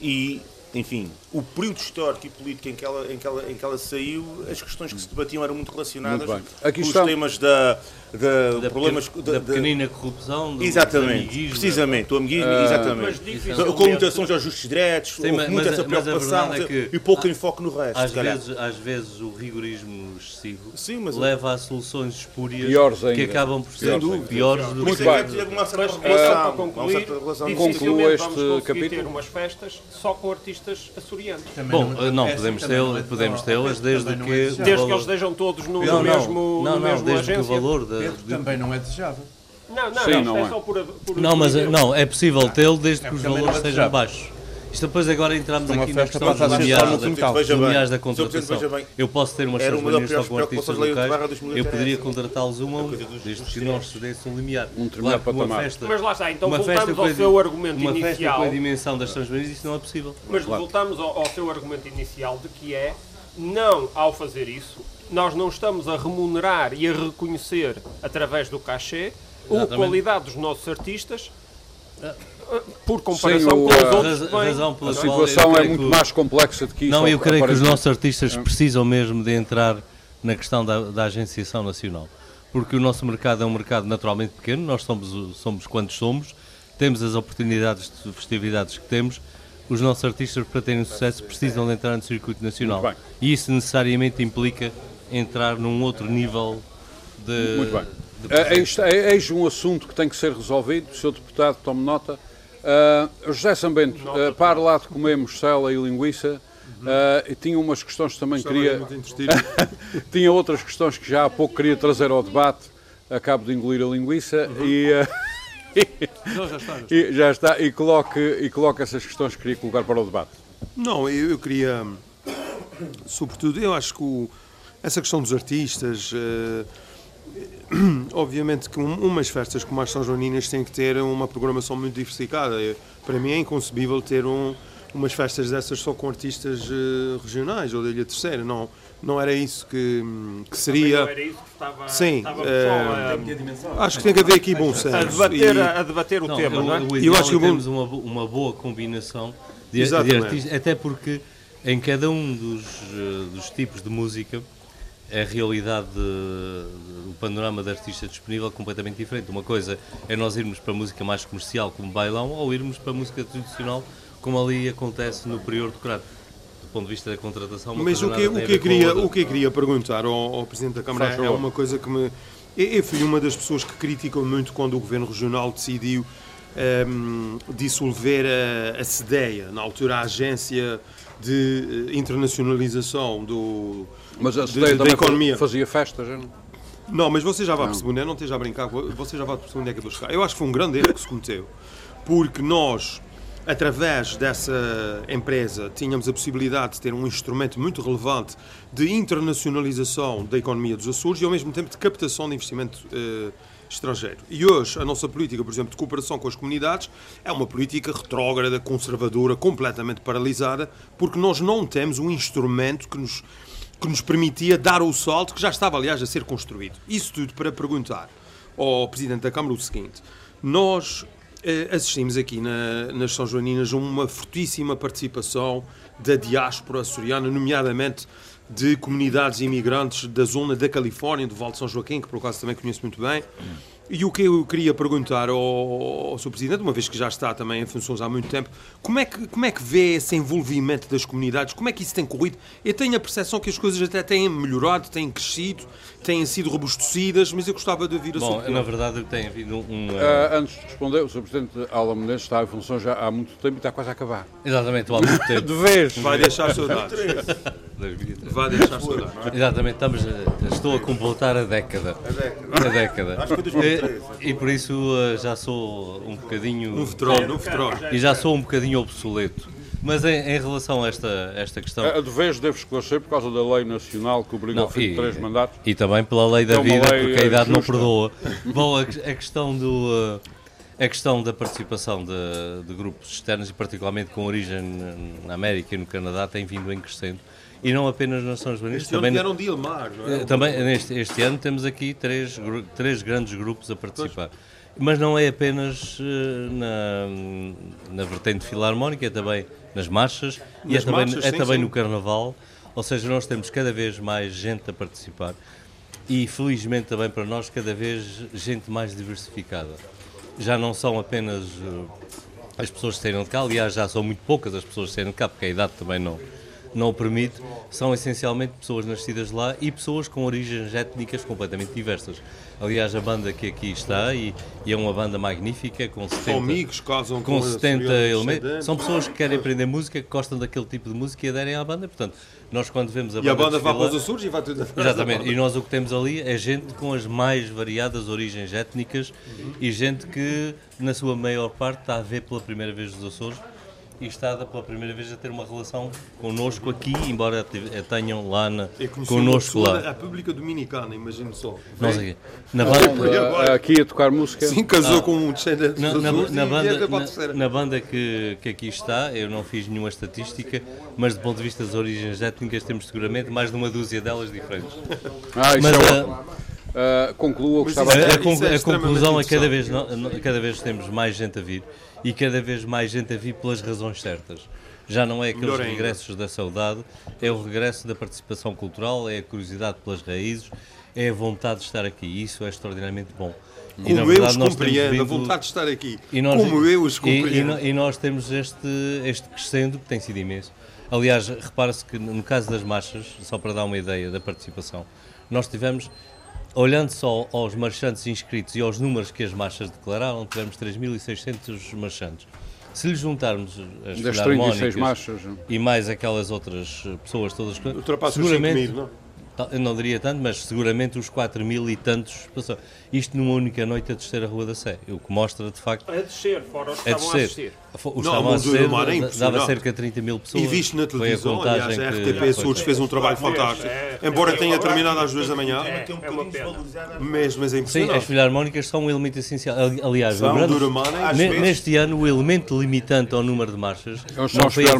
e, enfim, o período histórico e político em que, ela, em, que ela, em que ela saiu, as questões que se debatiam eram muito relacionadas Muito com está- os temas da, da, Da, problemas pequen- da- da pequenina corrupção, do Exatamente, amiguismo. precisamente, o amiguismo, Ah, exatamente. Da comunicações aos justos diretos, Sim, houve mas- muito mas essa preocupação é que e pouco há- enfoque no resto. Às vezes, às vezes o rigorismo excessivo Sim, mas- leva a soluções espúrias Piores que acabam por ser dúvida. piores do que isso bem. uma certa só para uma concluir. Concluo este capítulo. ter umas festas só com artistas açorianos. Bom, não, podemos tê-las podemos tê-las desde que. o Desde que eles estejam todos no, Não, no não, mesmo, não, no não, mesmo desde que o agência. valor da. Pedro também não é desejável. Não, não, Sim, não, não é é. só por, por Não, mas não, é possível tê-lo desde que os também não valores é estejam baixos. Isto depois agora entramos Uma aqui na festa questão dos limiares da, limiares da contratação. Eu posso ter umas uma Joaninas só com artistas locais, 8/2013. eu poderia contratá-los um a um, dos desde que direitos. nós cedesse um limiar. Um determinado Claro uma festa- Mas lá está, então uma voltamos festa ao seu argumento uma festa inicial. com a dimensão das Joaninas, isso não é possível. Mas voltamos ao, ao seu argumento inicial de que é, não ao fazer isso, nós não estamos a remunerar e a reconhecer através do cachê a qualidade dos nossos artistas por comparação Sim, o, com os a- outros que a vêm. razão pela A situação é muito que o- mais complexa do que isso. Não, eu creio que os nossos artistas precisam mesmo de entrar na questão da, da agenciação nacional. Porque o nosso mercado é um mercado naturalmente pequeno, nós somos, o- somos quantos somos, temos as oportunidades de festividades que temos, os nossos artistas, para terem sucesso, precisam de entrar no circuito nacional. Bem. E isso necessariamente implica entrar num outro nível de. Muito bem. de Eh, Eis, eh, eis um assunto que tem que ser resolvido. Sr. Deputado, tome nota. Ah, José Sambento, uh, para lá de comer morcela e linguiça, ah, e tinha umas questões que também Estava queria. tinha outras questões que já há pouco queria trazer ao debate. Acabo de engolir a linguiça e. ah, Não, já está. e já está. E coloque, e coloque essas questões que queria colocar para o debate. Não, eu, eu queria, sobretudo, eu acho que o- essa questão dos artistas, eh, obviamente que um- umas festas como as São Joaninas têm que ter uma programação muito diversificada. Eh, Para mim é inconcebível ter um- umas festas dessas só com artistas eh, regionais ou da Ilha Terceira. Não, não era isso que, que seria. Não era isso que estava, Sim, estava eh, pessoal, a- Acho que tem que haver aqui bom a, senso. debater, E- a debater o Não, tema, o, não é? o Eu acho que é o bom- uma, uma boa combinação de, de artistas, até porque em cada um dos, eh, dos tipos de música é a realidade, de- do panorama de artista disponível completamente diferente. Uma coisa é nós irmos para música mais comercial, como bailão, ou irmos para música tradicional, como ali acontece no período decorado. Do ponto de vista da contratação, uma Mas o que, o a que, eu queria, o que eu queria perguntar ao, ao Presidente da Câmara Faz é uma coisa que me. Eu, fui uma das pessoas que criticam muito quando o Governo Regional decidiu ehm, dissolver a, a CEDEA, na altura a Agência de eh, Internacionalização do, Mas a de- CDE da também economia. fazia festas, não? Não, mas você já vai perceber, né? não esteja a brincar, você já vai perceber onde é que eu vou chegar. Eu acho que foi um grande erro que se cometeu, porque nós, através dessa empresa, tínhamos a possibilidade de ter um instrumento muito relevante de internacionalização da economia dos Açores e, ao mesmo tempo, de captação de investimento eh, estrangeiro. E hoje, a nossa política, por exemplo, de cooperação com as comunidades, é uma política retrógrada, conservadora, completamente paralisada, porque nós não temos um instrumento que nos que nos permitia dar o salto que já estava, aliás, a ser construído. Isso tudo para perguntar ao Presidente da Câmara o seguinte: nós eh, assistimos aqui na, nas São Joaninas a uma fortíssima participação da diáspora açoriana, nomeadamente de comunidades imigrantes da zona da Califórnia, do Vale de São Joaquim, que por acaso também conheço muito bem. E o que eu queria perguntar ao, ao Sr. Presidente, uma vez que já está também em funções há muito tempo, como é, que, como é que vê esse envolvimento das comunidades? Como é que isso tem corrido? Eu tenho a percepção que as coisas até têm melhorado, têm crescido, têm sido robustecidas, mas eu gostava de ouvir a sua Bom, opinião. na verdade tem havido um... eh, Ah, antes de responder, o Sr. Presidente Alan Menezes está em função já há muito tempo e está quase a acabar. Exatamente, há muito tempo. De vez. Vai deixar saudades. Vai deixar saudades. Exatamente, estamos, a- estou a completar a década. A década. Acho que foi 2013. E, e por isso eh, já sou um bocadinho. Um veterano, um veterano. E já sou um bocadinho obsoleto. Mas em, em relação a esta, esta questão. A de vez devo esclarecer por causa da lei nacional que obriga ao fim de três mandatos. e também pela lei da É vida, lei, porque a eh, idade não justa. perdoa. Bom, a, a questão do. eh, a questão da participação de, de grupos externos e particularmente com origem na América e no Canadá tem vindo em crescendo e não apenas nas São Joanistas, Este ano também vieram de Ilmar, não é? eh, Também neste este ano temos aqui três, três grandes grupos a participar. Mas não é apenas eh, na, na vertente filarmónica, é também nas marchas e é Nas também, marchas, é sim, também sim. no carnaval. Ou seja, nós temos cada vez mais gente a participar e felizmente também para nós cada vez gente mais diversificada. Já não são apenas eh, as pessoas que saíram de cá, aliás já são muito poucas as pessoas que saíram de cá porque a idade também não, não o permite, são essencialmente pessoas nascidas lá e pessoas com origens étnicas completamente diversas. Aliás, a banda que aqui está, e, e é uma banda magnífica, com 70, amigos, casam com com 70 açorianos elementos, são pessoas que querem aprender música, que gostam daquele tipo de música e aderem à banda, portanto, nós quando vemos a E a banda banda vai para os Açores e vai tudo da Exatamente, banda. e nós o que temos ali é gente com as mais variadas origens étnicas e gente que, na sua maior parte, está a ver pela primeira vez os Açores e está a, pela primeira vez a ter uma relação connosco aqui, embora a tenham lá na, connosco lá. República Dominicana, imagino só. Nós aqui. Na banda, ah, aqui a tocar música. Sim, casou Ah. com um descendente na, na- na banda, a na- na banda que, que aqui está, eu não fiz nenhuma estatística, mas do ponto de vista das origens étnicas temos seguramente mais de uma dúzia delas diferentes. Ah, isso Mas, é ah, ótimo. Ah, conclua o que estava a A, dizer. a con- isso é a conclusão é cada vez, no- cada vez temos mais gente a vir e cada vez mais gente a vir pelas razões certas. Já não é aqueles regressos da saudade, é o regresso da participação cultural, é a curiosidade pelas raízes, é a vontade de estar aqui. E isso é extraordinariamente bom. E, na Como eu verdade, os nós temos compreendo, a vindo- vontade de estar aqui. e nós- Como eu os e- e, compreendo. no- e nós temos este, este crescendo que tem sido imenso. Aliás, repara-se que no caso das marchas, só para dar uma ideia da participação, nós tivemos, olhando só aos marchantes inscritos e aos números que as marchas declararam, tivemos 3.600 marchantes. Se lhe juntarmos as Das 36 filarmónicas marchas. e mais aquelas outras eh, pessoas todas, Ultrapassa os seguramente 5 mil, não? Eu não diria tanto, mas seguramente os 4 mil e tantos passou. Isto numa única noite a descer a Rua da Sé, o que mostra de facto A descer, fora os que a estavam a descer. assistir. Os Não, a o descer, Ilmar é dava cerca de 30 mil pessoas. E visto na a televisão, contagem aliás, a que- RTP. Açores fez um trabalho fantástico. é, Embora é, tenha é, terminado às 2 da manhã, É, é mas, mas é Sim, impressionante. as filarmónicas são um elemento essencial. Ali- Aliás, o São grande- neste ano o elemento limitante ao número de marchas não foi, a,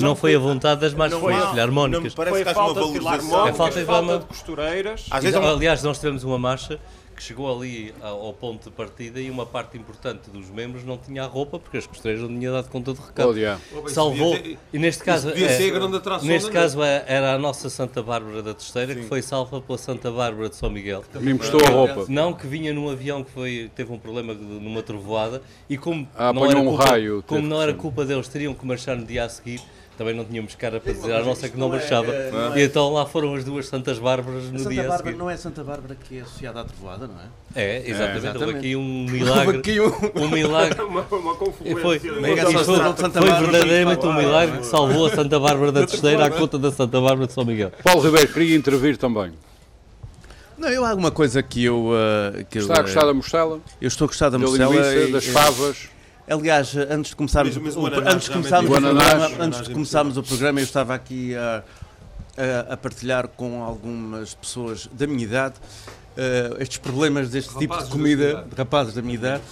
não foi a vontade das marchas, foi as não filarmónicas. parece que a haja uma falta de valorização. É falta de costureiras. Às vezes há uma- Aliás, nós tivemos uma marcha que que chegou ali ao, ponto de partida e uma parte importante dos membros não tinha a roupa porque as costeiras não tinham dado conta de recado. Oh, yeah. Salvou, e neste caso, é- atração neste da caso é- era a nossa Santa Bárbara da Testeira que foi salva pela Santa Bárbara de São Miguel. Me emprestou a roupa. Não que vinha num avião que foi, teve um problema numa trovoada e como Ah, não era um culpa, raio, como não que era culpa deles, teriam que marchar no dia a seguir. Também não tínhamos cara para dizer à nossa que não marchava. E então lá foram as duas Santas Bárbaras no Santa dia a Bárbara seguir. não é Santa Bárbara que é associada à trovoada, não é? É, exatamente. Houve exatamente. aqui um milagre. aqui um- um milagre. Uma, uma confluência. foi, foi, verdadeiramente um milagre que salvou a Santa Bárbara da Testeira à conta da Santa Bárbara de São Miguel. Paulo Ribeiro queria intervir também. Não, eu há alguma coisa que eu. uh, que eu, Está a uh, gostar da mostela? Eu estou a gostar da Da mostela. linguiça, das favas? Aliás, antes de começarmos, o, ananás, antes de realmente. começarmos O ananás. programa, antes de começarmos o programa, eu estava aqui a, a- a partilhar com algumas pessoas da minha idade uh, estes problemas deste tipo Rapazes de da comida, de rapazes da minha idade,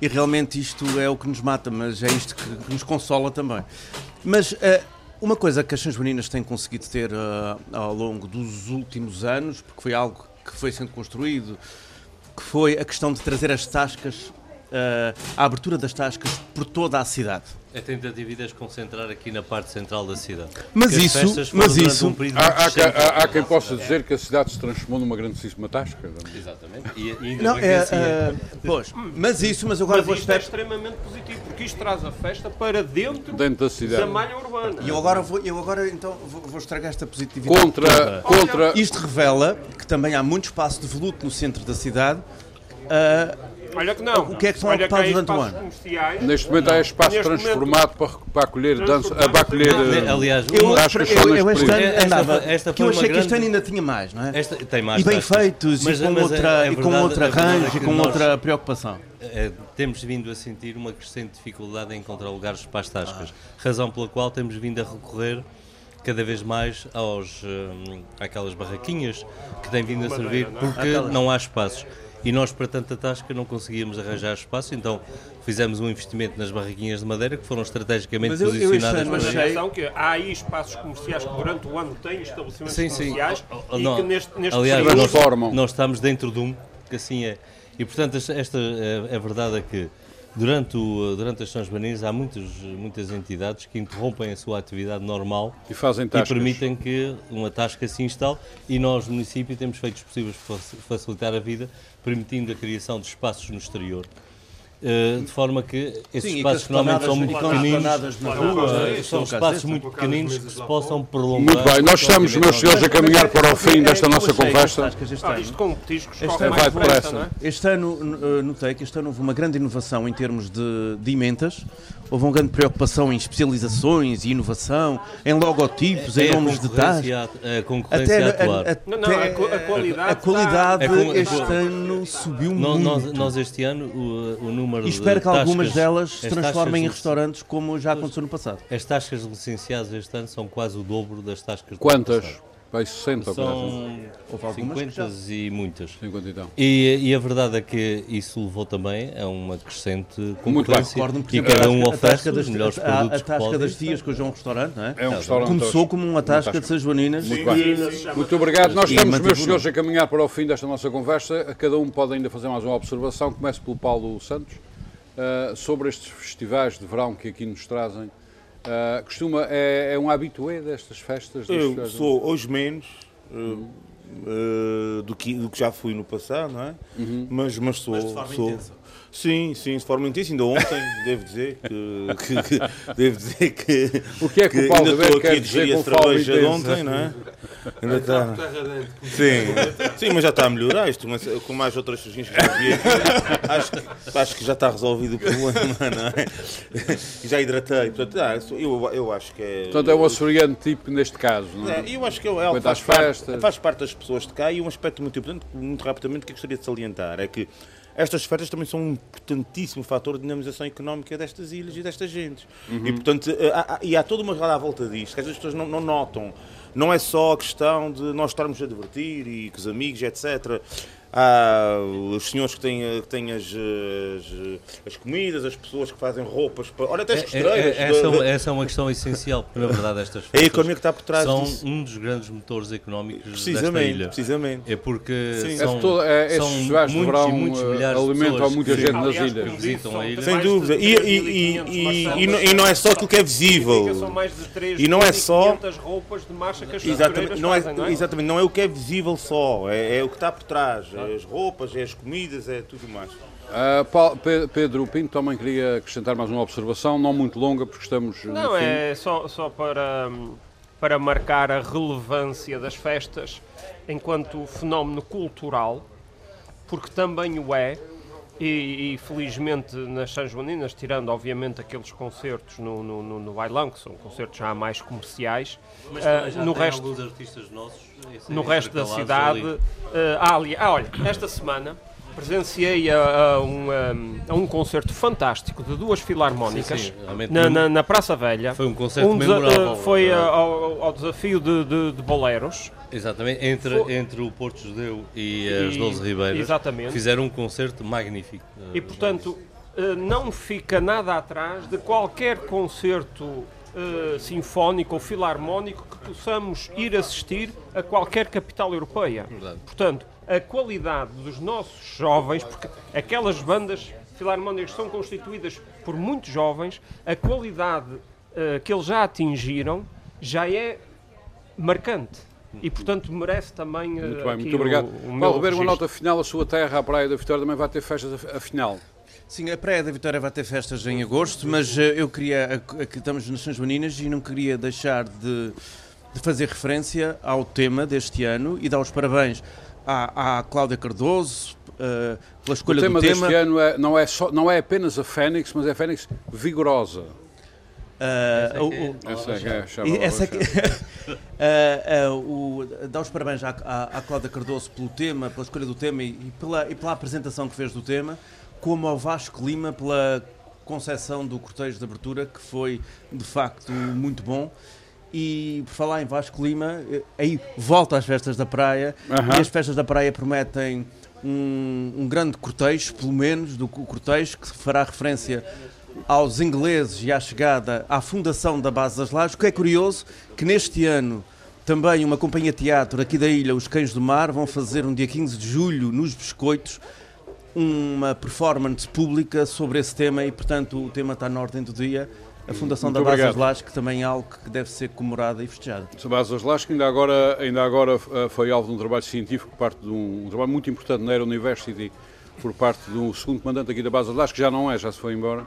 e realmente isto é o que nos mata, mas é isto que, que nos consola também. Mas uh, uma coisa que as Sãs Meninas têm conseguido ter uh, ao longo dos últimos anos, porque foi algo que foi sendo construído, que foi a questão de trazer as tascas, a abertura das tascas por toda a cidade. A tentativa de as concentrar aqui na parte central da cidade. Mas Porque isso- mas isso- um período Há, há, há- há quem possa dizer que a cidade se transformou numa grandíssima tasca. Exatamente. E, e ainda Não, que é, assim é. é, pois, mas isso, mas agora Mas vou isto é estar. extremamente positivo, porque isto traz a festa para dentro, Dentro da da cidade. malha urbana. E eu agora vou, eu agora então vou, vou estragar esta positividade. Contra, toda. contra Isto revela que também há muito espaço de voluto no centro da cidade. ah, Olha que não. O que é que são Olha ocupados durante o ano? Neste momento há espaço Neste transformado para, para acolher dança, ah, para acolher eh, Aliás, eu, este ano andava, esta que eu achei que este ano ainda tinha mais, não é? Esta tem mais E bem feitos, Mas- e com a- outra, a e com outro a verdade arranjo, é e com nós, outra preocupação. eh, temos vindo a sentir uma crescente dificuldade em encontrar lugares para as tascas. Razão pela qual temos vindo a recorrer cada vez mais aos, hum, àquelas barraquinhas que têm vindo a servir porque não há espaços. E nós, para tanta tasca, não conseguíamos arranjar espaço, então fizemos um investimento nas barraquinhas de madeira que foram estrategicamente Mas eu- eu posicionadas ano para achei- que há aí espaços comerciais que durante o ano têm estabelecimentos Sim, sim. comerciais Oh, e não. que neste, neste Aliás, período- nós, Transformam. nós estamos dentro de um, que assim é. E portanto, esta, esta é, a verdade é que durante, o, durante as São Joaninas há muitas, muitas entidades que interrompem a sua atividade normal E fazem e permitem que uma tasca se instale e nós, no município, temos feito os possíveis para facilitar a vida, permitindo a criação de espaços no exterior. Eh, de forma que esses Sim, espaços que normalmente são muito pequeninos, rua, são espaços muito pequeninos que se possam prolongar. Muito bem, nós estamos, meus senhores, a caminhar para o fim desta Eu nossa conversa. este Ah, ano- isto com petiscos Este ano vai depressa, é? Este ano eh, notei que este ano houve uma grande inovação em termos de, de ementas, houve uma grande preocupação em especializações e inovação, em logotipos, em É nomes de tais. a- concorrência a até Não, não, a qualidade a qualidade É este é ano subiu muito. nós, este ano o, o número e espero de que algumas tascas- delas se transformem em restaurantes como já aconteceu no passado. As tascas licenciadas este ano são quase o dobro das tascas do Quantas? passado. 60 ou coisa assim. São Houve algumas que 50 já- e muitas. 50 então. E, e a verdade é que isso levou também a uma crescente concorrência por e cada um a tasca oferece das- os melhores a- produtos A tasca das tias, que hoje é um restaurante, não é? É um restaurante. Começou como uma tasca de São Joaninas. Muito bem. Muito obrigado. Nós E estamos, meus senhores, a caminhar para o fim desta nossa conversa. Cada um pode ainda fazer mais uma observação. Começo pelo Paulo Santos. ah, sobre estes festivais de verão que aqui nos trazem. Ah, costuma, é, é um habitué destas festas? Eu sou hoje menos uh, uh, do, que, do que já fui no passado, não é? Mas, mas sou. Mas de forma sou intensa. Sim, sim, de forma intensa. Ainda ontem, devo dizer que, que- que- devo dizer que. O que é que o Paulo ainda estou aqui a dizer digerir com a cerveja de ontem, não é? Ainda está. Sim, sim, mas já está a melhorar isto, mas com mais outras sugestões que já vi aqui, acho, que, acho que já está resolvido o problema, não é? Já hidratei, portanto, ah, eu, eu acho que é. Portanto, é o açoriano tipo neste caso, não é? É, eu acho que é algo que Quanto às faz faz parte das pessoas de cá e um aspecto muito importante, muito rapidamente, que eu gostaria de salientar é que estas festas também são um importantíssimo fator de dinamização económica destas ilhas e destas gentes. E, portanto, eh, há, e há toda uma roda à volta disto, que as pessoas não, não notam. Não é só a questão de nós estarmos a divertir e com os amigos, etc. Há os senhores que têm, que têm as, as, as comidas, as pessoas que fazem roupas, para... olha até as É- é- costureiras. é- essa, da- da- essa é uma questão essencial, porque na verdade estas É a festas economia que está por trás são disso. um dos grandes motores económicos desta ilha. precisamente. É porque Sim. são, É todo- é- são de muitos verão, e muitos eh, milhares de alimentam pessoas muita que- gente nas Aliás, ilhas. como visitam a ilha. Sem de dúvida. E, e, 3.500 e, e, e não- e não é só aquilo que é visível. São mais de 3 E não é só- roupas de marcha que as Exatamente não, é, fazem, não é? exatamente, não é o que é visível só, é, é o que está por trás. É as roupas, é as comidas, é tudo mais. Ah, Paulo- Pe- Pedro Pinto também queria acrescentar mais uma observação, não muito longa, porque estamos no Não, fim. é só, só para, para marcar a relevância das festas enquanto fenómeno cultural, porque também o é, e, e felizmente nas São Joaninas, tirando obviamente aqueles concertos no, no, no, no bailão, que são concertos já mais comerciais, Mas ah, já no resto alguns artistas nossos é no resto da cidade. ali. eh, há ali, ah, olha, esta semana presenciei a, a um, a um concerto fantástico de duas filarmónicas Sim, sim, na, na, na Praça Velha. Foi um concerto Um memorável. eh, foi eh, eh, ao, ao desafio de, de, de boleros. Exatamente, entre, Foi- entre o Porto Judeu e as E- 12 Ribeiras exatamente. fizeram um concerto magnífico. E portanto eh, não fica nada atrás de qualquer concerto eh, sinfónico ou filarmónico que possamos ir assistir a qualquer capital europeia. Verdade. Portanto, a qualidade dos nossos jovens, porque aquelas bandas filarmónicas são constituídas por muitos jovens, a qualidade eh, que eles já atingiram já é marcante. E, portanto, merece também. eh, Muito bem, aqui muito obrigado. O, o meu Paulo Ribeiro, uma nota final, a sua terra, a Praia da Vitória, também vai ter festas a, a final. Sim, a Praia da Vitória vai ter festas em agosto, mas eh, eu queria. Aqui estamos nas São Joaninas e não queria deixar de, de fazer referência ao tema deste ano e dar os parabéns à, à Cláudia Cardoso eh, pela O escolha tema do deste tema. ano é, não, é só, não é apenas a Fênix, mas é a Fênix vigorosa. É Eh, eh, o, dar os parabéns à, à, à Cláudia Cardoso pelo tema, pela escolha do tema e, e pela, e pela apresentação que fez do tema, como ao Vasco Lima pela concepção do cortejo de abertura, que foi de facto muito bom. E por falar em Vasco Lima, eh, aí volta às festas da praia Aham. e as festas da praia prometem um, um grande cortejo, pelo menos do co- cortejo, que fará referência aos ingleses e à chegada à fundação da Base das Lajes. O que é curioso que neste ano também uma companhia de teatro aqui da ilha, os Cães do Mar, vão fazer um dia 15 de julho nos Biscoitos uma performance pública sobre esse tema e portanto o tema está na ordem do dia. A fundação Muito da Base. Lajes, que também é algo que deve ser comemorado e festejado. Sabás Lasco ainda agora, ainda agora eh, foi alvo de um trabalho científico parte de um, um trabalho muito importante na Aero University por parte do segundo comandante aqui da base de Lasco, que já não é, já se foi embora,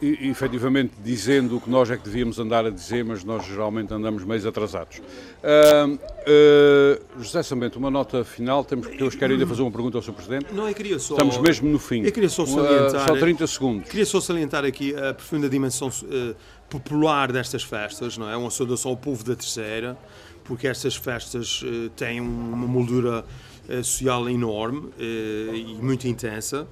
e, efetivamente dizendo o que nós é que devíamos andar a dizer, mas nós geralmente andamos meio atrasados. Ah, ah, José Sambento, uma nota final, temos, porque eu quero ainda fazer uma pergunta ao Sr. Presidente. Não, eu queria só. Estamos mesmo no fim. Eu queria só Ah, salientar. só 30 segundos. Queria só salientar aqui a profunda dimensão eh, popular destas festas, não é? Uma saudação ao povo da Terceira, porque estas festas têm uma moldura social enorme e muito intensa.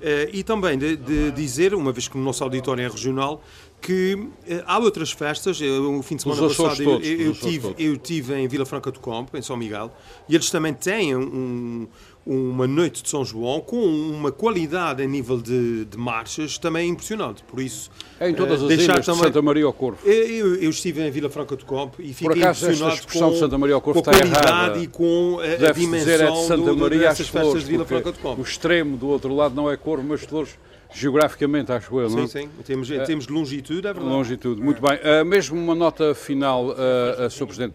Eh, e também de, de dizer, uma vez que o nosso auditório é regional, que eh, há outras festas. Eu, o fim de semana passado eu, todos, eu, eu tive, todos. eu tive em Vila Franca do Campo, em São Miguel, e eles também têm um- uma noite de São João com uma qualidade a nível de, de marchas também impressionante. Por isso, É em todas eh, as deixar ilhas de também- Santa Maria ao Corvo. Eu, eu- eu estive em Vila Franca do Campo e fiquei acaso, esta impressionado expressão com, de Santa Maria ao Corvo com a qualidade errada. e com a, a Deve-se dimensão dizer é de Santa do, do, Maria às Flores, de Vila Franca do Campo. o extremo do outro lado não é Corvo, mas Flores geograficamente, acho eu, não é? Sim, sim. Em termos, em termos de longitude, é verdade. Longitude, muito bem. Ah, mesmo uma nota final, uh, Sr. Presidente.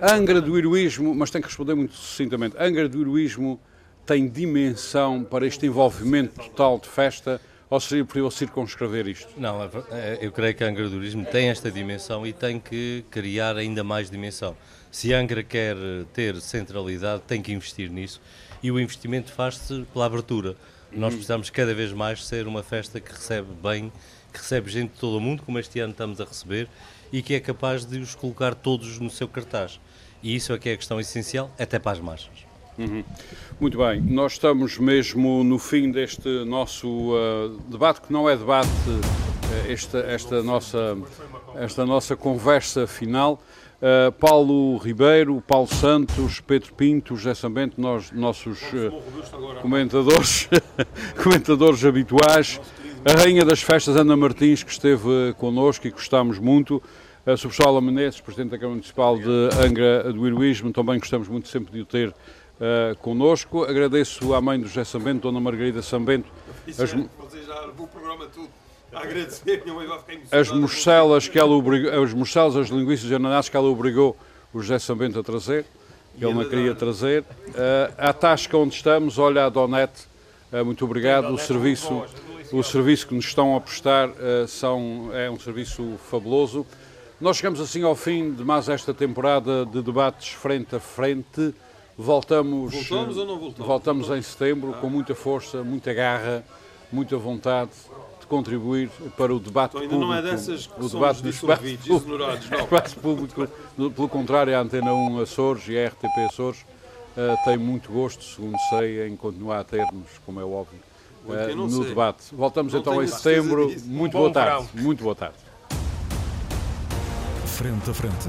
A Angra do Heroísmo, mas tem que responder muito sucintamente, a Angra do Heroísmo tem dimensão para este envolvimento total de festa ou seria possível circunscrever isto? Não, é é, eu creio que a Angra do Turismo tem esta dimensão e tem que criar ainda mais dimensão. Se a Angra quer ter centralidade, tem que investir nisso e o investimento faz-se pela abertura. Nós precisamos cada vez mais ser uma festa que recebe bem, que recebe gente de todo o mundo, como este ano estamos a receber, e que é capaz de os colocar todos no seu cartaz. E isso é que é a questão essencial, até para as marchas. Muito bem, nós estamos mesmo no fim deste nosso uh, debate, que não é debate, uh, esta, esta, nossa, esta nossa conversa final. Uh, Paulo Ribeiro, Paulo Santos, Pedro Pinto, José Sambento, nós, nossos uh, comentadores, comentadores habituais, a Rainha das Festas Ana Martins, que esteve connosco e gostámos muito, a Subsola Menezes, Presidente da Câmara Municipal de Angra do Heroísmo, também gostamos muito sempre de o ter uh, connosco. Agradeço à mãe do José Sambento, Dona Margarida Sambento. As, o programa todo agradecer, minha mãe vai ficar as morcelas que ela obrigou, as morcelas, as linguiças e ananás que ela obrigou o José Sambento a trazer, que ele não queria trazer. Uh, a tasca onde estamos, olha a Donete, uh, muito obrigado. O serviço, o serviço que nos estão a prestar uh, são, é um serviço fabuloso. Nós chegamos assim ao fim de mais esta temporada de debates frente a frente. Voltamos, voltamos ou não voltamos? Voltamos em setembro ah. com muita força, muita garra, muita vontade de contribuir para o debate então, ainda público. não é dessas que o debate do espaço, ignorados, não. espaço público. Pelo contrário, a Antena 1 Açores e a RTP Açores uh, têm muito gosto, segundo sei, em continuar a termos, como é óbvio, uh, no sei. debate. Voltamos não então em setembro. Muito boa tarde. Muito boa tarde. Frente a frente.